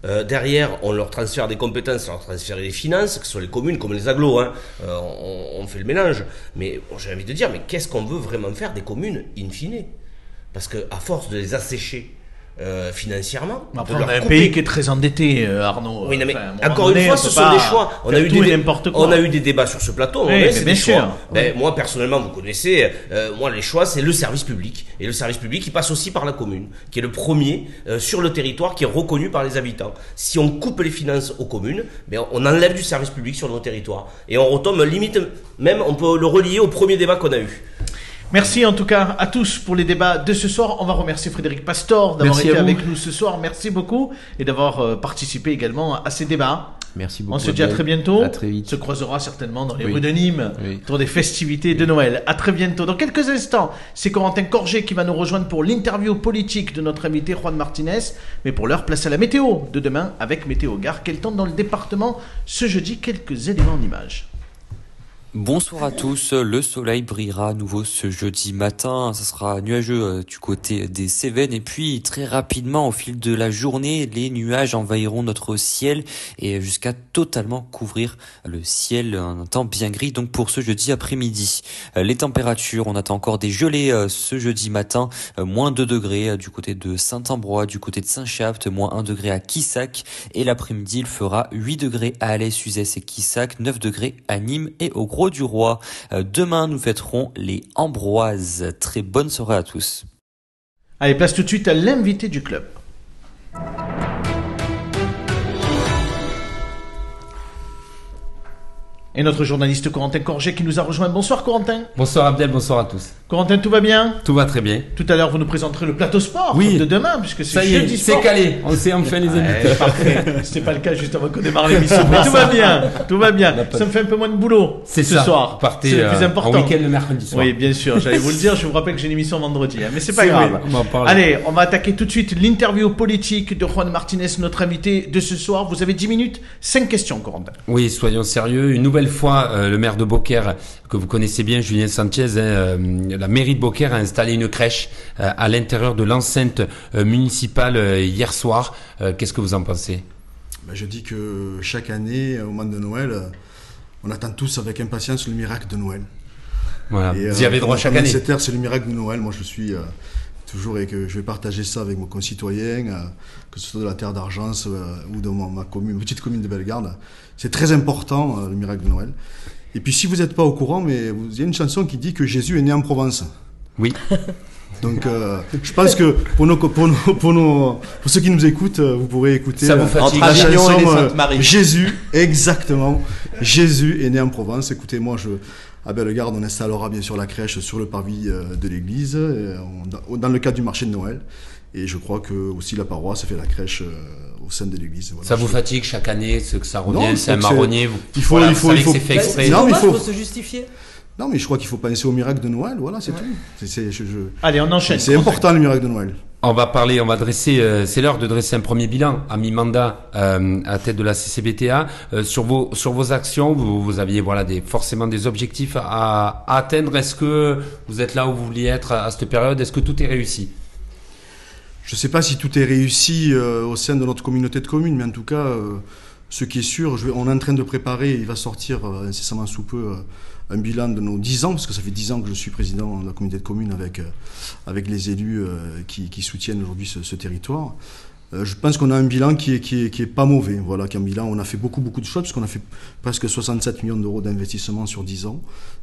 Euh, derrière, on leur transfère des compétences, on leur transfère des finances, que ce soit les communes comme les agglos, hein. Euh, on, fait le mélange. Mais j'ai envie de dire, mais qu'est-ce qu'on veut vraiment faire des communes in fine? Parce que à force de les assécher euh, financièrement, Après, on a un couper- pays qui est très endetté, euh, Arnaud. oui, non, mais Enfin, un encore donné, une fois, ce sont des choix. On a, eu des, et n'importe quoi. on a eu des débats sur ce plateau. Oui, mais c'est bien des sûr. choix. Moi, personnellement, vous connaissez, euh, moi, les choix, c'est le service public. Et le service public, il passe aussi par la commune, qui est le premier sur le territoire, qui est reconnu par les habitants. Si on coupe les finances aux communes, ben, on enlève du service public sur nos territoires. Et on retombe, limite, même, on peut le relier au premier débat qu'on a eu. Merci en tout cas à tous pour les débats de ce soir. On va remercier Frédéric Pastor d'avoir été avec nous ce soir. Merci beaucoup et d'avoir euh, participé également à ces débats. Merci beaucoup. On se dit à très bientôt. À très On vite. se croisera certainement dans les Oui. rues de Nîmes Oui. autour des festivités de Noël. À très bientôt. Dans quelques instants, c'est Corentin Corget qui va nous rejoindre pour l'interview politique de notre invité Juan Martinez. Mais pour l'heure, place à la météo de demain avec Météo Gare. Quel temps dans le département ce jeudi Quelques éléments en images. Bonsoir à tous, le soleil brillera à nouveau ce jeudi matin, ça sera nuageux euh, du côté des Cévennes. Et puis très rapidement au fil de la journée, les nuages envahiront notre ciel et jusqu'à totalement couvrir le ciel, un temps bien gris donc pour ce jeudi après-midi. Euh, Les températures, on attend encore des gelées euh, ce jeudi matin, moins 2 degrés du côté de Saint-Ambrois, du côté de Saint-Chapt, moins 1 degré à Quissac. Et l'après-midi il fera 8 degrés à Alès, Suzès et Quissac, 9 degrés à Nîmes et au Gros du Roi. Euh, Demain, nous fêterons les Ambroises. Très bonne soirée à tous. Allez, place tout de suite à l'invité du club. Et notre journaliste Corentin Corget qui nous a rejoint. Bonsoir Corentin. Bonsoir Abdel, bonsoir à tous. Corentin, tout va bien? Tout va très bien. Tout à l'heure, vous nous présenterez le plateau sport Oui. de demain, puisque Ça c'est y est, jeudi c'est calé. On sait enfin les invités. parfait. C'était pas le cas juste avant qu'on démarre l'émission. Mais tout va bien. Tout va bien. Ça me fait un peu moins de boulot C'est ce ça. soir. Partez c'est le euh, plus important. en week-end le mercredi soir. Oui, bien sûr. J'allais vous le dire. Je vous rappelle que j'ai une émission vendredi. hein, mais c'est pas grave. on. Allez, on va attaquer tout de suite l'interview politique de Juan Martinez, notre invité de ce soir. Vous avez 10 minutes, 5 questions, Corentin. Oui, soyons sérieux. Une nouvelle fois, euh, le maire de Beaucaire, que vous connaissez bien, Julien Sanchez, hein, euh, la mairie de Beaucaire a installé une crèche euh, à l'intérieur de l'enceinte municipale hier soir. Qu'est-ce que vous en pensez? Ben, je dis que chaque année, au moment de Noël, on attend tous avec impatience le miracle de Noël. voilà. Et, Vous y avez droit chaque année. C'est le miracle de Noël. Moi, je suis toujours et que je vais partager ça avec mes concitoyens, euh, que ce soit de la terre d'Argence euh, ou de mon- ma commune, petite commune de Bellegarde. C'est très important, euh, le miracle de Noël. Et puis, si vous n'êtes pas au courant, mais il y a une chanson qui dit que Jésus est né en Provence. Oui. Donc, euh, je pense que pour, nos, pour, nos, pour, nos, pour ceux qui nous écoutent, vous pourrez écouter Ça vous fatigue. la chanson et les. Jésus, exactement. Jésus est né en Provence. Écoutez, moi, je, à Bellegarde, on installera bien sûr la crèche sur le parvis euh, de l'église, euh, dans le cadre du marché de Noël. Et je crois que aussi la paroisse fait la crèche euh, au sein de l'église. Voilà. Ça vous fatigue chaque année, ce que ça revient, c'est un marronnier. Vous, il faut- voilà, il vous faut- il faut- fait exprès. Non, mais il faut- se justifier? Non, mais je crois qu'il faut penser au miracle de Noël. Voilà, c'est tout. Je- je- Allez, on enchaîne. c'est important le miracle de Noël. On va parler, on va dresser, euh, c'est l'heure de dresser un premier bilan à mi-mandat euh, à tête de la CCBTA Euh, sur vos actions. Vous, vous aviez voilà des forcément des objectifs à, atteindre. Est-ce que vous êtes là où vous vouliez être à, cette période? Est-ce que tout est réussi? Je ne sais pas si tout est réussi au sein de notre communauté de communes, mais en tout cas, ce qui est sûr, on est en train de préparer, il va sortir incessamment sous peu, un bilan de nos 10 ans, parce que ça fait 10 ans que je suis président de la communauté de communes avec, euh, les élus euh, qui, soutiennent aujourd'hui ce, ce territoire. Euh, je pense qu'on a un bilan qui est, qui est, qui est pas mauvais. Voilà, qu'un bilan, on a fait beaucoup, beaucoup de choses, puisqu'on a fait presque 67 millions d'euros d'investissement sur 10 ans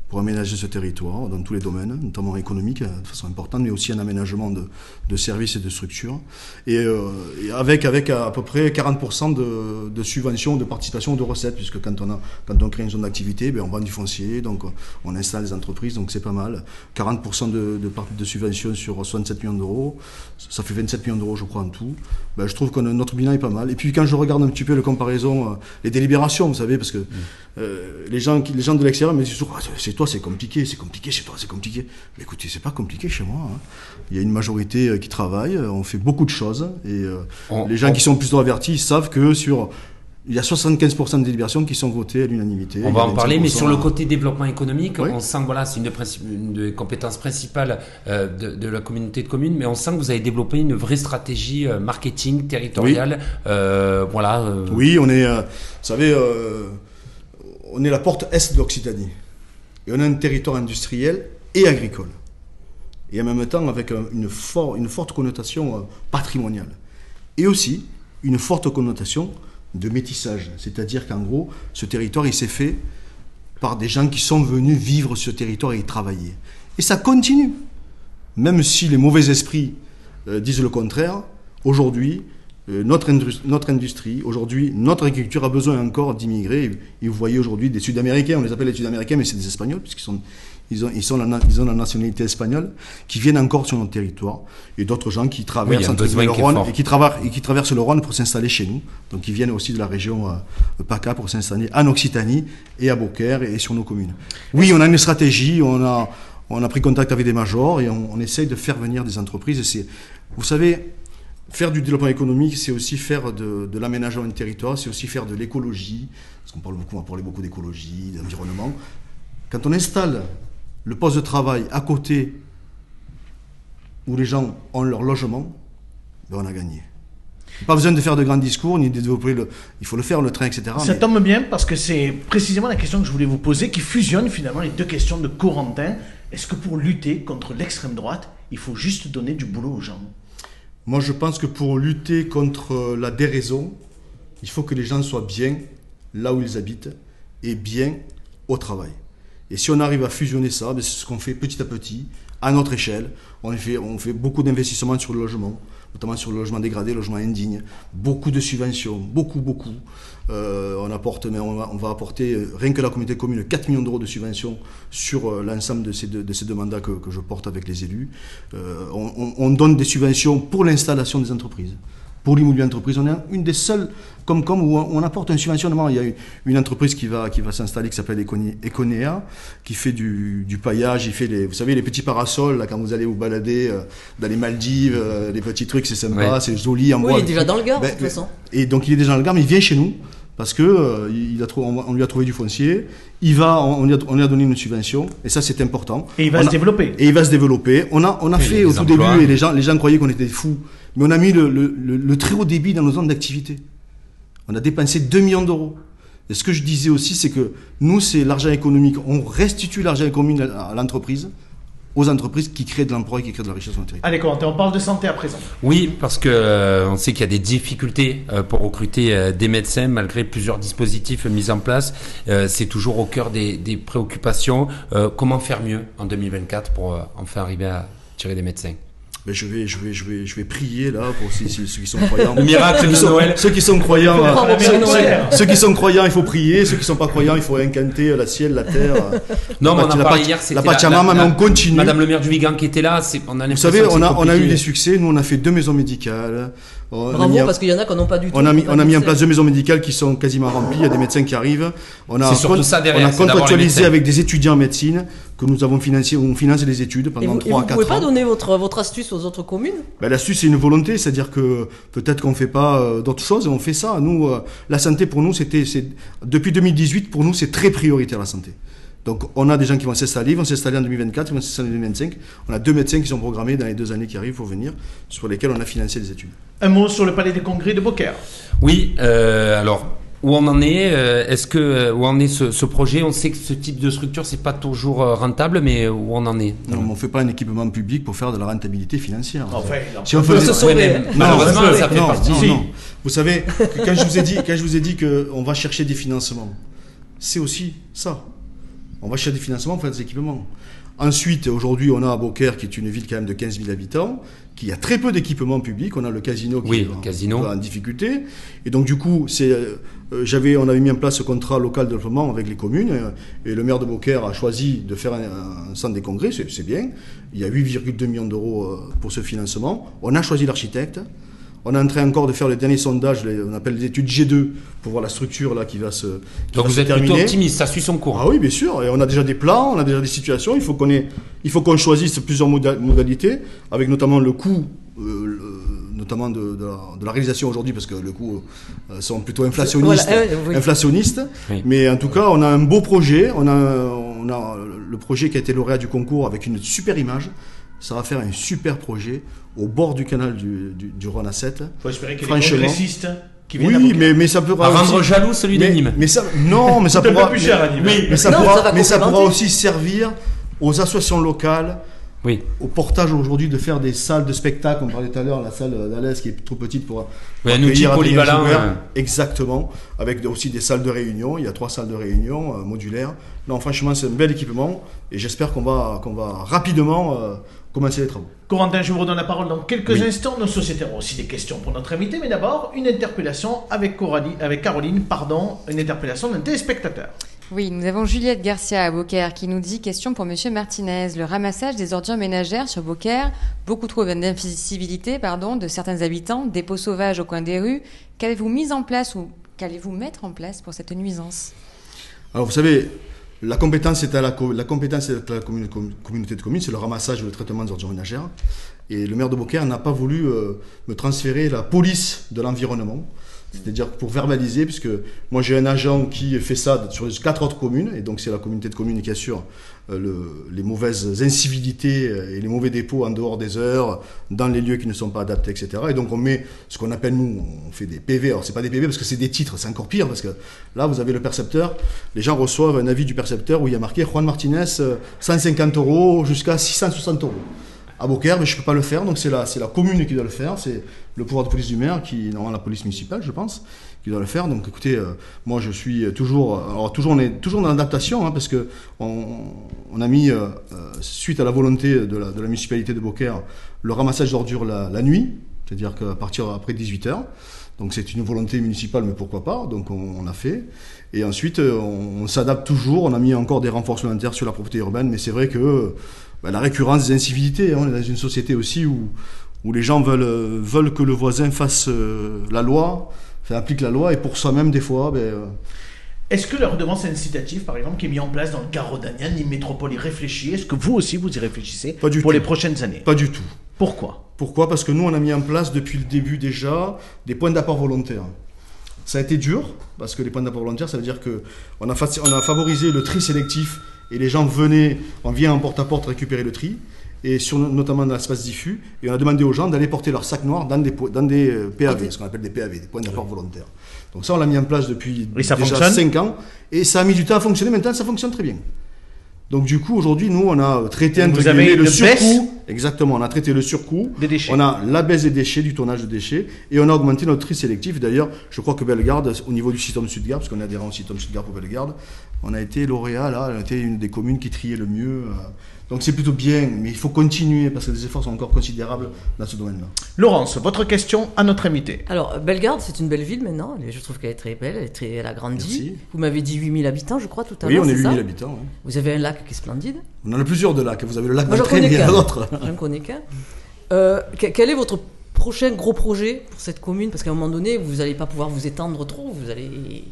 pour aménager ce territoire dans tous les domaines, notamment économique euh, de façon importante, mais aussi un aménagement de, de services et de structures. Et, euh, et avec, avec à, peu près 40% de, de subventions, de participation, de recettes, puisque quand on, a, quand on crée une zone d'activité, ben on vend du foncier, donc on installe des entreprises, donc c'est pas mal. 40% de, de, de subventions sur 67 millions d'euros, ça fait 27 millions d'euros, je crois, en tout. Ben, je trouve que notre bilan est pas mal. Et puis quand je regarde un petit peu les comparaisons, euh, les délibérations, vous savez, parce que euh, les, gens, qui- les gens de l'extérieur me disent toujours, Ah, chez toi c'est compliqué, c'est compliqué, chez toi c'est compliqué. Mais écoutez, c'est pas compliqué chez moi. hein. Il y a une majorité euh, qui travaille, euh, on fait beaucoup de choses, et euh, On- les gens on- qui sont plutôt avertis ils savent que sur... Il y a 75% de délibérations qui sont votées à l'unanimité. On va en parler, mais 25%. sur le côté développement économique, Oui. on sent que voilà, c'est une, des une des compétences principales euh, de, de la communauté de communes, mais on sent que vous avez développé une vraie stratégie euh, marketing territoriale. Euh, voilà. Oui, on est, vous savez, on est la porte est de l'Occitanie. Et on a un territoire industriel et agricole. Et en même temps avec un- une, for- une forte connotation euh, patrimoniale. Et aussi une forte connotation de métissage. C'est-à-dire qu'en gros, ce territoire, il s'est fait par des gens qui sont venus vivre ce territoire et y travailler. Et ça continue. Même si les mauvais esprits euh, disent le contraire, aujourd'hui, notre, indus- notre industrie, aujourd'hui, notre agriculture a besoin encore d'immigrer. Et, vous voyez aujourd'hui des Sud-Américains, on les appelle les Sud-Américains, mais c'est des Espagnols, puisqu'ils sont, ils ont, ils, sont la, ils ont la nationalité espagnole, qui viennent encore sur notre territoire. Et d'autres gens qui Oui, traversent qui le Rhône et qui, traversent, et qui traversent le Rhône pour s'installer chez nous. Donc ils viennent aussi de la région euh, PACA pour s'installer en Occitanie et à Beaucaire et, sur nos communes. Oui, on a une stratégie, on a, on a pris contact avec des majors et on, on essaye de faire venir des entreprises. Et vous savez, faire du développement économique, c'est aussi faire de, de l'aménagement du territoire, c'est aussi faire de l'écologie, parce qu'on parle beaucoup, on va parler beaucoup d'écologie, d'environnement. Quand on installe le poste de travail à côté où les gens ont leur logement, ben on a gagné. Pas besoin de faire de grands discours, ni de développer le. Il faut le faire, le train, etc. Ça mais- tombe bien parce que c'est précisément la question que je voulais vous poser qui fusionne finalement les deux questions de Corentin. Est-ce que pour lutter contre l'extrême droite, il faut juste donner du boulot aux gens? Moi, je pense que pour lutter contre euh, la déraison, il faut que les gens soient bien là où ils habitent et bien au travail. Et si on arrive à fusionner ça, ben, c'est ce qu'on fait petit à petit, à notre échelle. On fait, on fait beaucoup d'investissements sur le logement, notamment sur le logement dégradé, le logement indigne. Beaucoup de subventions, beaucoup, beaucoup. Euh, on, apporte, mais on, va, on va apporter, euh, rien que la communauté commune, 4 millions d'euros de subventions sur euh, l'ensemble de ces, deux, de ces deux mandats que, que je porte avec les élus. On, on- on donne des subventions pour l'installation des entreprises. Pour l'immobilier d'entreprise, on est une des seules comme comme où on, apporte un subventionnement. Il y a une, entreprise qui va, qui va s'installer qui s'appelle Econe- Econea, qui fait du, du paillage, il fait les, vous savez, les petits parasols, là, quand vous allez vous balader euh, dans les Maldives, euh, les petits trucs, c'est sympa, Ouais. c'est joli en Oui, bois. il est déjà dans le Gard, de Ben, toute façon. Et donc il est déjà dans le Gard, mais il vient chez nous parce que euh, il a trouvé, on, lui a trouvé du foncier. Il va, on, on lui a, on lui a donné une subvention et ça c'est important. Et il va On se a- développer. Et il va se développer. On a, on a Oui, fait au tout emplois. début et les gens, les gens croyaient qu'on était fous, mais on a mis le, le- le- le très haut débit dans nos zones d'activité. On a dépensé 2 millions d'euros. Et ce que je disais aussi, c'est que nous, c'est l'argent économique. On restitue l'argent économique à l'entreprise, aux entreprises qui créent de l'emploi et qui créent de la richesse sur le territoire. Allez Corentin, on parle de santé à présent. Oui, parce que euh, on sait qu'il y a des difficultés euh, pour recruter euh, des médecins malgré plusieurs dispositifs mis en place. Euh, c'est toujours au cœur des, des préoccupations. Euh, comment faire mieux en 2024 pour euh, enfin arriver à tirer des médecins? Mais je vais, je vais, je vais, je vais prier là pour ceux, ceux- ceux qui sont croyants. Le miracle ceux de qui sont, Noël. Ceux qui sont croyants, euh, ceux, qui sont croyants, il faut prier. Ceux qui sont pas croyants, il faut incanter la ciel, la terre. Non, mais la on en la parlait Pac- hier. La c'était Pachamama, mais on continue. Madame le maire du Vigan qui était là. C'est, on a Vous savez, on a, on a eu des succès. Nous, on a fait deux maisons médicales. On a Bravo, mis en- parce qu'il y en a qui n'ont pas du tout. on a mis, on a mis en place deux maisons médicales qui sont quasiment remplies. Il y a des médins qui arrivent. On a, C'est surtout ça derrière, on a contractualisé médecins. avec des étudiants en médecine que nous avons financé, on finance les études pendant vous, et 3 vous à 4 pouvez pas ans. donner votre, votre astuce aux autres communes? Ben, L'astuce, c'est une volonté, c'est-à-dire que peut-être qu'on fait pas euh, d'autres choses, et on fait ça. Nous, euh, la santé pour nous, c'était, c'est, depuis 2018, pour nous, c'est très prioritaire la santé. Donc, on a des gens qui vont s'installer, ils vont s'installer en 2024, ils vont s'installer en 2025. On a deux médecins qui sont programmés dans les deux années qui arrivent pour venir, sur lesquels on a financé les études. Un mot sur le palais des congrès de Beaucaire. Oui, euh, alors où on en est euh, Est-ce que euh, où en est ce, ce projet? On sait que ce type de structure c'est pas toujours euh, rentable, mais où on en est Non, mais on ne fait pas un équipement public pour faire de la rentabilité financière. Enfin, il en si on peut faisait se sauver, Ouais, mais malheureusement, non, ça fait non, partie. non, Si. non. Vous savez, que quand je vous ai dit, quand je vous ai dit que on va chercher des financements, c'est aussi ça. On va chercher des financements pour faire des équipements. Ensuite, aujourd'hui, on a à Beaucaire, qui est une ville quand même de 15 000 habitants, qui a très peu d'équipements publics. On a le casino qui Oui, est en, casino. en difficulté. Et donc, du coup, c'est, euh, j'avais, on avait mis en place ce contrat local de développement avec les communes. euh, et le maire de Beaucaire a choisi de faire un, un centre des congrès. C'est, c'est bien. Il y a 8,2 millions d'euros euh, pour ce financement. On a choisi l'architecte. On est en train encore de faire le dernier sondage, les- on appelle les études G2, pour voir la structure là qui va se, qui Donc va vous se êtes plutôt terminer. optimiste, ça suit son cours. Ah oui, bien sûr. Et on a déjà des plans, on a déjà des situations. Il faut qu'on ait, il faut qu'on choisisse plusieurs moda- modalités, avec notamment le coût, euh, le- notamment de, de la, de la réalisation aujourd'hui, parce que le coût euh, sont plutôt inflationnistes. Voilà, euh, oui. inflationnistes. Oui. Mais en tout cas, on a un beau projet. On a, on a le projet qui a été lauréat du concours avec une super image. Ça va faire un super projet au bord du canal du, du, du Rhône à 7. faut espérer qu'il y ait des Franchement. congressistes qui viennent Oui, mais, mais ça pourra À rendre aussi- jaloux celui mais, de Nîmes. mais ça, non, mais ça pourra. plus cher à Nîmes. mais, mais ça Non, pourra, ça va mais ça pourra complémenter. aussi servir aux associations locales, Oui. au portage aujourd'hui de faire des salles de spectacle. On parlait tout à l'heure, la salle d'Alès qui est trop petite pour. Oui, un outil polyvalent, euh. Exactement. Avec aussi des salles de réunion. Il y a trois salles de réunion euh, modulaires. Non, franchement, c'est un bel équipement et j'espère qu'on va, qu'on va rapidement euh, commencer les travaux. Corentin, je vous redonne la parole dans quelques Oui. instants. Nos sociétaires ont aussi des questions pour notre invité, mais d'abord, une interpellation avec, Coralie, avec Caroline, pardon, une interpellation d'un téléspectateur. Oui, nous avons Juliette Garcia à Beaucaire qui nous dit question pour Monsieur Martinez. Le ramassage des ordures ménagères sur Beaucaire, beaucoup trop d'invisibilité pardon, de certains habitants, dépôts sauvages au coin des rues. Qu'avez-vous mis en place ou qu'allez-vous mettre en place pour cette nuisance? Alors, vous savez, la compétence est à la, communauté de communes, c'est le ramassage et le traitement des ordures ménagères. Et le maire de Beaucaire n'a pas voulu euh, me transférer la police de l'environnement. C'est-à-dire pour verbaliser, puisque moi j'ai un agent qui fait ça sur les quatre autres communes, et donc c'est la communauté de communes qui assure le- les mauvaises incivilités euh, et les mauvais dépôts en dehors des heures, dans les lieux qui ne sont pas adaptés, etc. Et donc on met ce qu'on appelle nous, on fait des PV. Alors c'est pas des PV parce que c'est des titres, c'est encore pire parce que là vous avez le percepteur, les gens reçoivent un avis du percepteur où il y a marqué Juan Martinez euh, 150 euros jusqu'à 660 euros. À Beaucaire, mais je ne peux pas le faire, donc c'est la, la commune qui doit le faire, c'est le pouvoir de police du maire, qui, normalement la police municipale, je pense, qui doit le faire. Donc écoutez, euh, moi je suis toujours, alors toujours on est toujours dans l'adaptation, hein, parce que on, a mis, euh, euh, suite à la volonté de la, la municipalité de Beaucaire, le ramassage d'ordures la, la nuit, c'est-à-dire qu'à partir après 18 h donc c'est une volonté municipale, mais pourquoi pas Donc on, on a fait. Et ensuite, on, s'adapte toujours. On a mis encore des renforts supplémentaires sur la propriété urbaine, mais c'est vrai que bah, la récurrence des incivilités, hein, on est dans une société aussi où, où les gens veulent, veulent que le voisin fasse euh, la loi, enfin, applique la loi, et pour soi-même, des fois, ben, euh, Est-ce que la redevance incitative, par exemple, qui est mise en place dans le Garo-Dagnan, Nîmes Métropole y réfléchit Est-ce que vous aussi vous y réfléchissez Pas du pour tout. les prochaines années? Pas du tout. Pourquoi? Pourquoi? Parce que nous, on a mis en place depuis le début déjà des points d'apport volontaires. Ça a été dur, parce que les points d'apport volontaires, ça veut dire que on a, on a favorisé le tri sélectif et les gens venaient, on vient en porte-à-porte récupérer le tri, et sur, notamment dans l'espace diffus, et on a demandé aux gens d'aller porter leur sac noir dans des, dans des euh, PAV, ce qu'on appelle des PAV, des points d'apport volontaires. Donc ça, on l'a mis en place depuis déjà fonctionne? 5 ans, et ça a mis du temps à fonctionner, maintenant ça fonctionne très bien. Donc du coup, aujourd'hui, nous, on a traité entre vous avez le surcoût. Exactement, on a traité le surcoût. Des déchets. On a la baisse des déchets, du tonnage de déchets, et on a augmenté notre tri sélectif. D'ailleurs, je crois que Bellegarde, au niveau du système Sudgarde, parce qu'on est adhérent au système Sudgarde pour Bellegarde, on a été lauréat, là, on a été une des communes qui triait le mieux. euh. Donc c'est plutôt bien, mais il faut continuer, parce que les efforts sont encore considérables dans ce domaine-là. Laurence, votre question à notre invité. Alors, Bellegarde, c'est une belle ville maintenant. Je trouve qu'elle est très belle, elle, est très, elle a grandi. Merci. Vous m'avez dit 8000 habitants, je crois, tout à Oui, l'heure. on est c'est ça 8000 habitants. ouais. Vous avez un lac qui est splendide. On en a plusieurs de lacs. Vous avez le lac d'entraîne, connais il y a d'autres. Je ne connais qu'un. Euh, que- quel est votre prochain gros projet pour cette commune? Parce qu'à un moment donné, vous n'allez pas pouvoir vous étendre trop. Vous allez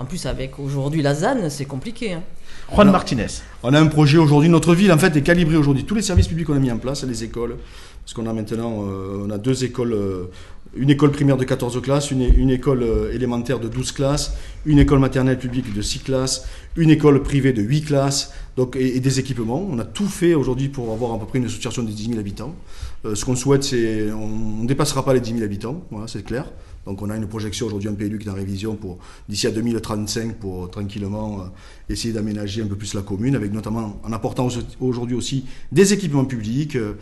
En plus, avec aujourd'hui la ZAN, c'est compliqué. hein. Juan Alors- Martinez. On a un projet aujourd'hui, notre ville en fait est calibrée aujourd'hui. Tous les services publics qu'on a mis en place, les écoles, parce qu'on a maintenant euh, on a deux écoles, euh, une école primaire de 14 classes, une, une école euh, élémentaire de 12 classes, une école maternelle publique de 6 classes, une école privée de 8 classes, donc, et, et des équipements. On a tout fait aujourd'hui pour avoir à peu près une association de 10 000 habitants. Euh, ce qu'on souhaite, c'est on ne dépassera pas les 10 000 habitants, voilà, c'est clair. Donc on a une projection aujourd'hui, un PLU qui est en révision pour d'ici à 2035 pour euh, tranquillement euh, essayer d'aménager un peu plus la commune, avec notamment en apportant au- aujourd'hui aussi des équipements publics. Euh,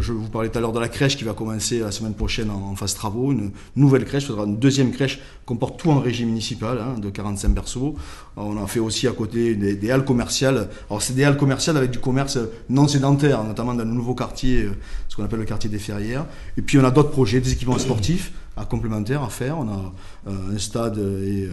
je vous parlais tout à l'heure de la crèche qui va commencer la semaine prochaine en, en phase travaux, une nouvelle crèche, faudra une deuxième crèche qu'on porte tout en régie municipale, hein, de 45 berceaux. On a fait aussi à côté des, des halles commerciales. Alors c'est des halles commerciales avec du commerce non sédentaire, notamment dans le nouveau quartier, ce qu'on appelle le quartier des Ferrières. Et puis on a d'autres projets, des équipements sportifs à complémentaires à faire. On a euh, un stade et, euh,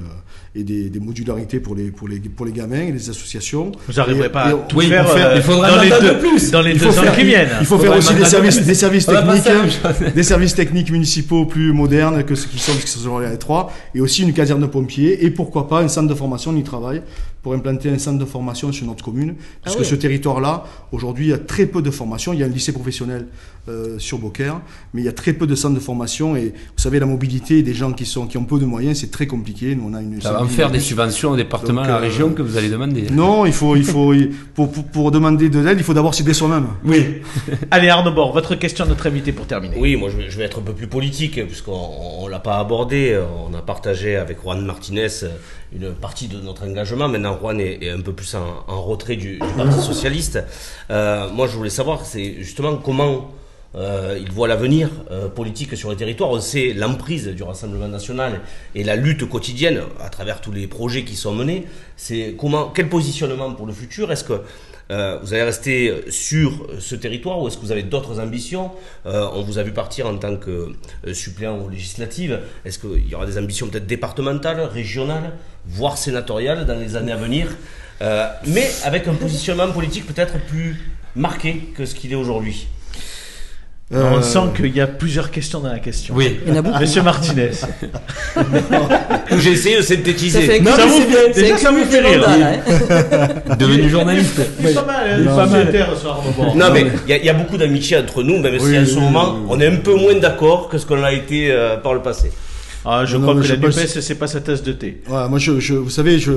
et des, des modularités pour les, pour, les, pour les gamins et les associations. Vous n'arriverez Et- pas à tout oui, faire, il faut faire- euh, il faudra dans, un les mandat deux, de plus. dans les deux faut ans faire- qui viennent. Il faut faire aussi des services, des services techniques, des services techniques municipaux plus modernes que ceux qui sont, qui sont les trois, et aussi une caserne de pompiers, et pourquoi pas un centre de formation, on y travaille, pour implanter un centre de formation sur notre commune, puisque oui. ce territoire-là, aujourd'hui, il y a très peu de formation. Il y a un lycée professionnel euh, sur Beaucaire, mais il y a très peu de centres de formation, et vous savez, la mobilité des gens qui, sont, qui ont peu de moyens, c'est très compliqué. Nous, on a une Ça va en faire des subventions au département, Donc, à la euh, région que vous allez demander. Non, il faut, il faut, il- pour, pour, pour demander de l'aide, il faut d'abord s'aider soi-même. Oui. Allez Arnaud Bord, votre question à notre invité pour terminer. Oui, moi je vais, je vais être un peu plus politique, puisqu'on on l'a pas abordé. On a partagé avec Juan Martinez une partie de notre engagement. Maintenant, Juan est, est un peu plus en, en retrait du, du Parti Socialiste. Euh, moi, je voulais savoir, c'est justement comment euh, il voit l'avenir euh, politique sur les territoires. On sait l'emprise du Rassemblement national et la lutte quotidienne à travers tous les projets qui sont menés. C'est comment, quel positionnement pour le futur? Est-ce que euh, vous allez rester sur ce territoire ou est-ce que vous avez d'autres ambitions? On vous a vu partir en tant que suppléant aux législatives. Est-ce qu'il y aura des ambitions peut-être départementales, régionales, voire sénatoriales dans les années à venir? Mais avec un positionnement politique peut-être plus marqué que ce qu'il est aujourd'hui. On Euh, sent qu'il y a plusieurs questions dans la question. Oui. Il y en a beaucoup. Monsieur Martinez. J'ai essayé de Ça synthétiser. fait Non, ça vous- c'est- déjà, ça vous fait rire. hein. Devenu journaliste. C'est pas mal, hein, Non, pas mal ce. Non, mais il y, a- il y a beaucoup d'amitié entre nous, même si Oui, en ce oui, moment, oui, oui. on est un peu moins d'accord que ce qu'on a été euh, par le passé. Ah, je Non, crois que la NUPES, c'est pas sa tasse de thé. Ouais, moi, je, je- vous savez, je.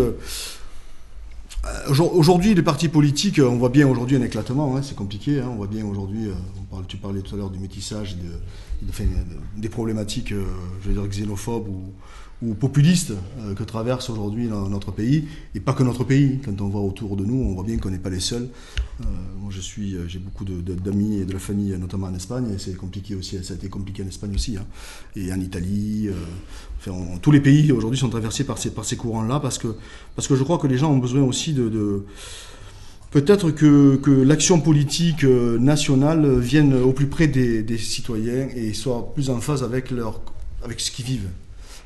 Euh, aujourd- Aujourd'hui, les partis politiques, on voit bien aujourd'hui un éclatement, hein, c'est compliqué. hein, on voit bien aujourd'hui, euh, tu parlais tout à l'heure du métissage, des problématiques, euh, je vais dire xénophobes ou, populistes euh, que traverse aujourd'hui no- notre pays, et pas que notre pays. Quand on voit autour de nous, on voit bien qu'on n'est pas les seuls. Euh, moi, je suis, euh, j'ai beaucoup d'amis et de la famille, notamment en Espagne, et c'est compliqué aussi. Ça a été compliqué en Espagne aussi, hein, et en Italie. Tous les pays aujourd'hui sont traversés par ces, courants-là, parce que, je crois que les gens ont besoin aussi de, Peut-être que, l'action politique euh, nationale vienne au plus près des, citoyens et soit plus en phase avec, ce qu'ils vivent.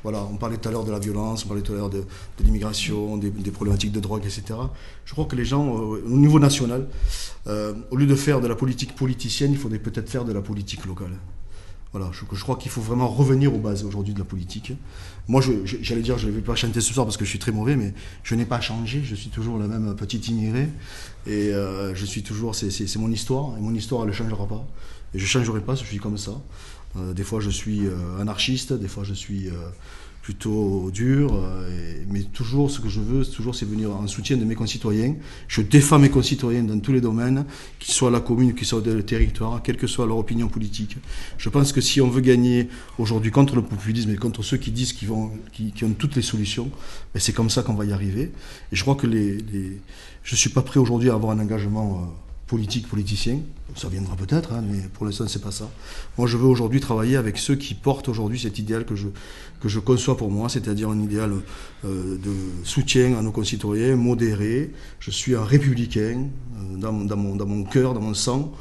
Voilà, on parlait tout à l'heure de la violence, on parlait tout à l'heure de, l'immigration, des, des problématiques de drogue, etc. Je crois que les gens, euh, au niveau national, euh, au lieu de faire de la politique politicienne, il faudrait peut-être faire de la politique locale. Voilà, je, crois qu'il faut vraiment revenir aux bases aujourd'hui de la politique. Moi, j'allais dire, je ne vais pas chanter ce soir parce que je suis très mauvais, mais je n'ai pas changé. Je suis toujours le même petit immigré. Et euh, je suis toujours, c'est- mon histoire. Et mon histoire, elle ne changera pas. Et je ne changerai pas, je suis comme ça. Euh, des fois, je suis euh, anarchiste, des fois, je suis plutôt dur. euh, mais toujours, ce que je veux, toujours, c'est venir en soutien de mes concitoyens. Je défends mes concitoyens dans tous les domaines, qu'ils soient à la commune, qu'ils soient le territoire, quelle que soit leur opinion politique. Je pense que si on veut gagner aujourd'hui contre le populisme et contre ceux qui disent qu'ils vont, ont toutes les solutions, ben c'est comme ça qu'on va y arriver. Et je crois que les, les... je suis pas prêt aujourd'hui à avoir un engagement euh, politique, politicien. Ça viendra peut-être, hein, mais pour l'instant c'est pas ça. Moi, je veux aujourd'hui travailler avec ceux qui portent aujourd'hui cet idéal que je que je conçois pour moi, c'est-à-dire un idéal euh, de soutien à nos concitoyens, modéré. Je suis un républicain euh, dans, mon, dans, mon, dans mon cœur, dans mon sang,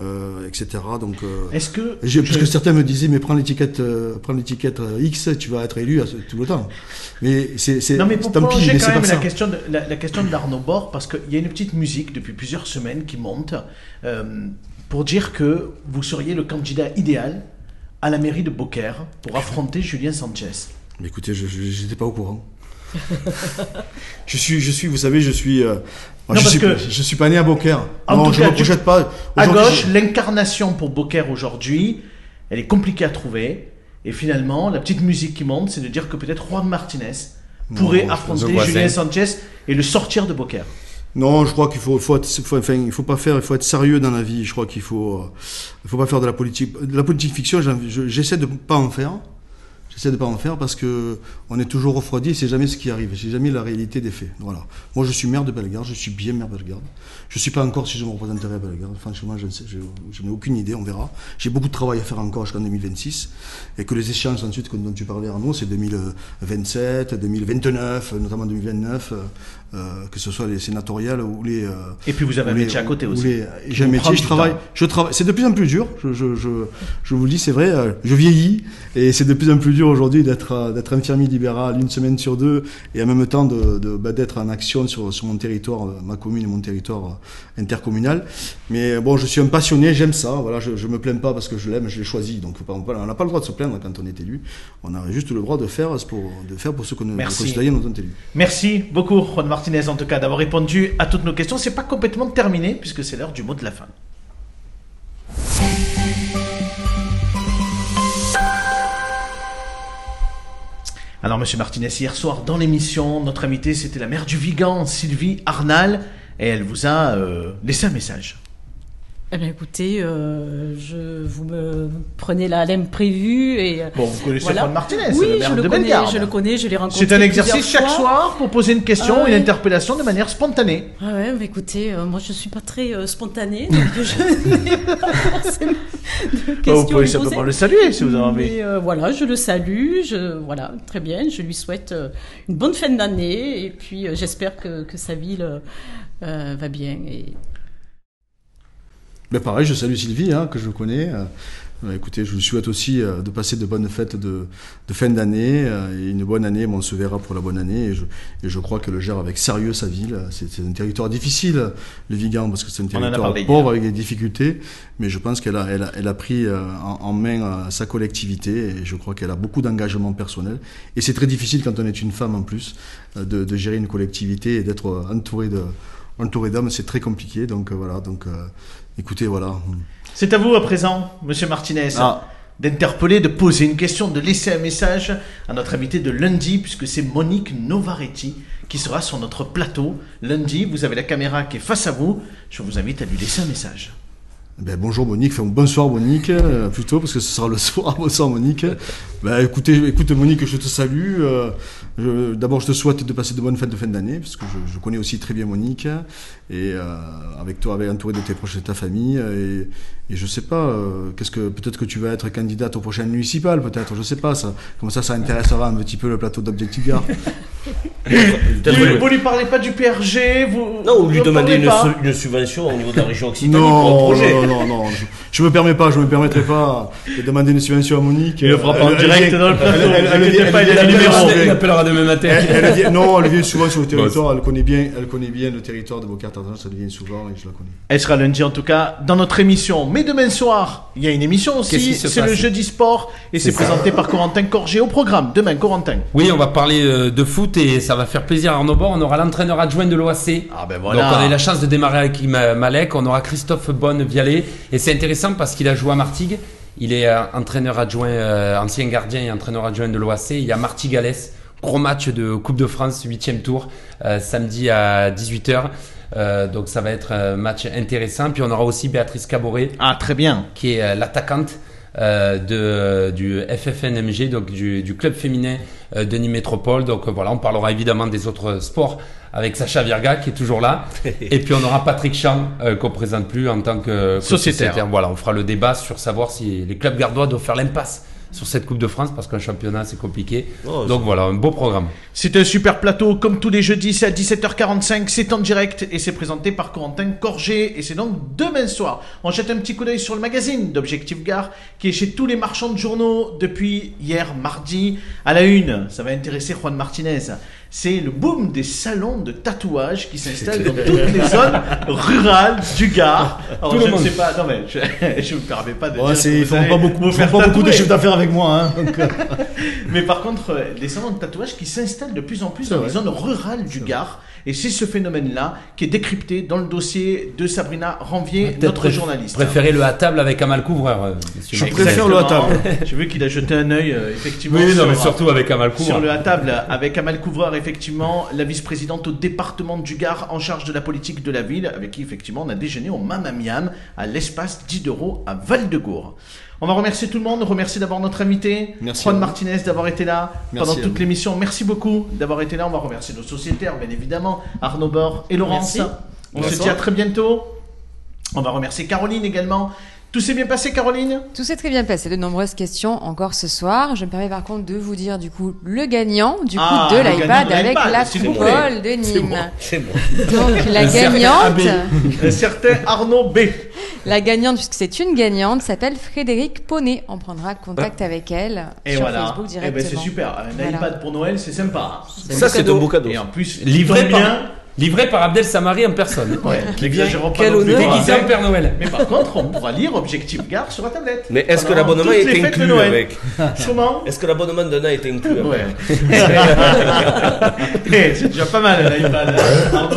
euh, etc. Donc, Est-ce que. j'ai- parce je- que certains me disaient, mais prends l'étiquette, prends l'étiquette X, tu vas être élu à ce- tout le temps. Mais c'est, c'est, Non, mais pour tant pis, prolonger quand même pas la question, de, la, la question d'Arnaud Bord, parce qu'il y a une petite musique depuis plusieurs semaines qui monte euh, pour dire que vous seriez le candidat idéal à la mairie de Beaucaire pour affronter Julien Sanchez. Mais écoutez, je, j'étais pas au courant. je suis, je suis, vous savez, je suis. euh, Non, je, parce suis que- je suis pas né à Beaucaire. En non, je cas, me projette pas. À gauche, je- l'incarnation pour Beaucaire aujourd'hui, elle est compliquée à trouver. Et finalement, la petite musique qui monte, c'est de dire que peut-être Juan Martinez pourrait affronter Julien Sanchez et le sortir de Beaucaire. Non, je crois qu'il faut, faut, faut- faut pas faire, il faut être sérieux dans la vie. Je crois qu'il faut, euh, faut pas faire de la politique, de la politique fiction. J'essaie de pas en faire. J'essaie de pas en faire parce que on est toujours refroidi c'est jamais ce qui arrive. C'est jamais la réalité des faits. Voilà. Moi, je suis maire de Bellegarde. Je suis bien maire de Bellegarde. Je suis pas encore si je me représenterai à Bellegarde. Franchement, je n'ai aucune idée. On verra. J'ai beaucoup de travail à faire encore jusqu'en 2026 et que les échéances ensuite dont tu parlais Arnaud, c'est 2027, 2029, notamment 2029, euh, que ce soit les sénatoriales ou les. euh, Et puis vous avez un les- métier à côté aussi. les- J'ai un métier, je travaille. Je travaille. C'est de plus en plus dur. Je, je, je, je vous le dis, c'est vrai. euh, Je vieillis et c'est de plus en plus dur aujourd'hui d'être d'être infirmier libéral une semaine sur deux et en même temps de de- bah, d'être en action sur sur mon territoire, ma commune et mon territoire intercommunal. Mais bon, je suis un passionné. J'aime ça. Voilà, je, je me plains pas parce que je l'aime, je l'ai choisi. Donc faut pas, voilà, on n'a pas le droit de se plaindre quand on est élu. On a juste le droit de faire pour de faire pour ce nos nous ont élus. Merci beaucoup, Juan Martinez, en tout cas, d'avoir répondu à toutes nos questions. C'est pas complètement terminé, puisque c'est l'heure du mot de la fin. Alors, Monsieur Martinez, hier soir, dans l'émission, notre invité, c'était la mère du Vigan, Sylvie Arnal, et elle vous a euh, laissé un message. Eh bien, écoutez, euh, je, vous me prenez la lème prévue et. euh, Bon, vous connaissez Voilà. Juan Martinez, oui, le maire je le de connais, Bellegarde. je le connais, je l'ai rencontré. C'est un exercice chaque fois. soir pour poser une question, Ah une interpellation de manière spontanée. Ah ouais, mais écoutez, euh, moi je suis pas très euh, spontanée, donc je n'ai pas forcément de questions Bah, vous pouvez simplement le saluer si vous avez envie. Mais, euh, voilà, je le salue, je, voilà, très bien, je lui souhaite une bonne fin d'année et puis j'espère que, que sa ville va bien. Et... Ben pareil, je salue Sylvie, hein, que je connais. Euh, écoutez, je vous souhaite aussi euh, de passer de bonnes fêtes de, de fin d'année euh, et une bonne année. Bon, on se verra pour la bonne année et je, et je crois qu'elle gère avec sérieux sa ville. C'est un territoire difficile, le Vigan, parce que c'est un territoire pauvre avec des difficultés. Mais je pense qu'elle a, elle a, elle a pris en, en main sa collectivité et je crois qu'elle a beaucoup d'engagement personnel. Et c'est très difficile quand on est une femme en plus de, de gérer une collectivité et d'être euh, entouré de entouré d'hommes. C'est très compliqué. Donc euh, voilà. Donc euh, écoutez, voilà. C'est à vous à présent, Monsieur Martinez, Ah. d'interpeller, de poser une question, de laisser un message à notre invité de lundi, puisque c'est Monique Novaretti qui sera sur notre plateau. Lundi, vous avez la caméra qui est face à vous. Je vous invite à lui laisser un message. Ben, bonjour Monique, enfin, bonsoir Monique, euh, plutôt, parce que ce sera le soir. Bonsoir Monique. Ben, écoutez, écoute Monique, je te salue. euh, D'abord, je te souhaite de passer de bonnes fêtes de fin d'année, parce que je, connais aussi très bien Monique. Et euh, avec toi, avec entouré de tes proches et de ta famille. Et, et je sais pas, euh, qu'est-ce que peut-être que tu vas être candidate au prochain municipal, peut-être, je sais pas. Ça, comme ça, ça intéressera un petit peu le plateau d'Objectif Gare. Vous, vous lui parlez pas du PRG vous, Non, ou lui vous demander parlez une, pas su- une subvention au niveau de la région Occitanie pour un Non, projet. non, non, non, je, je me permets pas, je me permettrai pas de demander une subvention à Monique. Il le fera pas en direct dans le plateau, elle- appellera demain matin. Elle, elle vient- non, elle vient souvent sur le territoire, elle connaît bien, elle connaît bien le territoire de Tartan, ça devient souvent et je la connais. Elle sera lundi en tout cas dans notre émission. Mais demain soir, il y a une émission Qu'est-ce aussi. qui se C'est passe le jeudi sport et c'est C'est ça. présenté par Corentin Corgé au programme. Demain, Corentin. Oui, on va parler euh, de foot et ça va faire plaisir à Arnaud Bord. On aura l'entraîneur adjoint de l'OAC. Ah ben Donc on a eu la chance de démarrer avec Ma- Malek. On aura Christophe Bonne-Vialet. Et c'est intéressant parce qu'il a joué à Martigues. Il est euh, entraîneur adjoint, euh, ancien gardien et entraîneur adjoint de l'OAC. Il y a Marty Galès. Gros match de Coupe de France, huitième tour, euh, samedi à 18h. Euh, donc ça va être un match intéressant. Puis on aura aussi Béatrice Caboret Ah très bien. qui est euh, l'attaquante euh, de, du FFNMG, donc du, du club féminin euh, de Nîmes Métropole. Donc voilà, on parlera évidemment des autres sports avec Sacha Virga qui est toujours là. Et puis on aura Patrick Champ qu'on présente plus en tant que, que Sociétaire. Voilà, on fera le débat sur savoir si les clubs gardois doivent faire l'impasse sur cette Coupe de France parce qu'un championnat c'est compliqué. Oh, donc voilà, un beau programme. C'est un super plateau, comme tous les jeudis, c'est à 17h45, c'est en direct et c'est présenté par Corentin Corgé et c'est donc demain soir. On jette un petit coup d'œil sur le magazine d'Objectif Gare qui est chez tous les marchands de journaux depuis hier mardi. À la une, ça va intéresser Juan Martinez. C'est le boom des salons de tatouage qui s'installent dans toutes les zones rurales du Gard. Alors, Tout je ne sais pas, non mais je, je me permets pas de Ouais, dire ils font pas beaucoup, vous faire pas beaucoup de chiffre d'affaires avec moi. Hein, donc, euh, Mais par contre, euh, des salons de tatouage qui s'installent de plus en plus dans vrai. les zones rurales du Gard. Et c'est ce phénomène-là qui est décrypté dans le dossier de Sabrina Ranvier, notre préf- journaliste. Préférez le à table avec un mal couvreur. euh, Je préfère le à table. J'ai vu qu'il a jeté un œil, euh, effectivement. Oui, non, sur- mais surtout avec un mal Sur couvreur. le à table avec Amal Couvreur, effectivement, la vice-présidente au département du Gard en charge de la politique de la ville, avec qui effectivement on a déjeuné au Mamma Miam à l'espace Diderot à Val-de-Gour. On va remercier tout le monde, remercier d'abord notre invité, Merci Juan. Martinez, d'avoir été là Merci pendant toute l'émission. Merci beaucoup d'avoir été là. On va remercier nos sociétaires, bien évidemment, Arnaud Bord et Laurence. Merci. On se dit à très bientôt. On va remercier Caroline également. Tout s'est bien passé, Caroline? Tout s'est très bien passé, de nombreuses questions encore ce soir. Je me permets par contre de vous dire du coup le gagnant du coup Ah, de l'iPad avec la coupole de Nîmes. c'est bon. Donc la gagnante, Un certain Arnaud B. la gagnante puisque c'est une gagnante s'appelle Frédéric Poney. On prendra contact avec elle Et sur voilà. Facebook Eh ben, directement. c'est super. Un Voilà. iPad pour Noël, c'est sympa. Ça, c'est un beau cadeau. Et en plus, Livré bien. Livré par Abdel Samari en personne. Ouais, Quel honneur Déguisé en Père Noël. Mais par contre, on pourra lire Objectif Gare sur la tablette. Mais est-ce que l'abonnement est de inclus Noël. avec Comment Est-ce que l'abonnement d'un an est inclus avec Ouais. Eh, c'est déjà pas mal l'iPad. hein.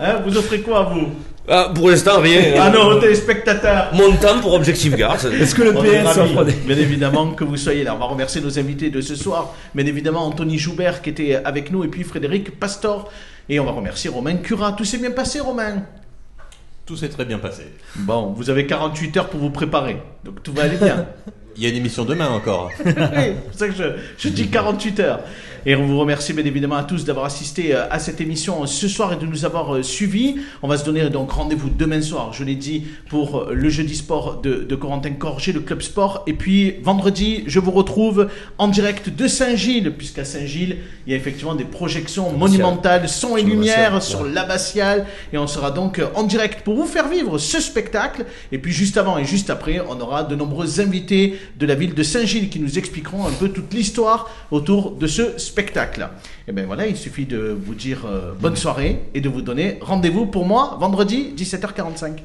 Hein, vous offrez quoi, vous Ah, Pour l'instant, rien. Ah non, aux téléspectateurs. Montant pour Objectif Gare. c'est- Est-ce que le PS offre. Bien évidemment que vous soyez là. On va remercier nos invités de ce soir. Bien évidemment, Anthony Joubert qui était avec nous et puis Frédéric Pastor. Et on va remercier Romain Cura. Tout s'est bien passé, Romain? Tout s'est très bien passé. Bon, vous avez 48 heures pour vous préparer. Donc tout va aller bien. Il y a une émission demain encore. oui, c'est pour ça que je, je dis 48 heures. Et on vous remercie bien évidemment à tous d'avoir assisté euh, à cette émission ce soir et de nous avoir euh, suivis. On va se donner donc rendez-vous demain soir, je l'ai dit, pour euh, le jeudi sport de, de Corentin Corgé, le club sport. Et puis vendredi, je vous retrouve en direct de Saint-Gilles, puisqu'à Saint-Gilles, il y a effectivement des projections monumentales, son et lumière sur l'abbatiale. Et on sera donc euh, en direct pour vous faire vivre ce spectacle. Et puis juste avant et juste après, on de nombreux invités de la ville de Saint-Gilles qui nous expliqueront un peu toute l'histoire autour de ce spectacle. Et bien voilà, il suffit de vous dire euh, bonne soirée et de vous donner rendez-vous pour moi vendredi 17h45.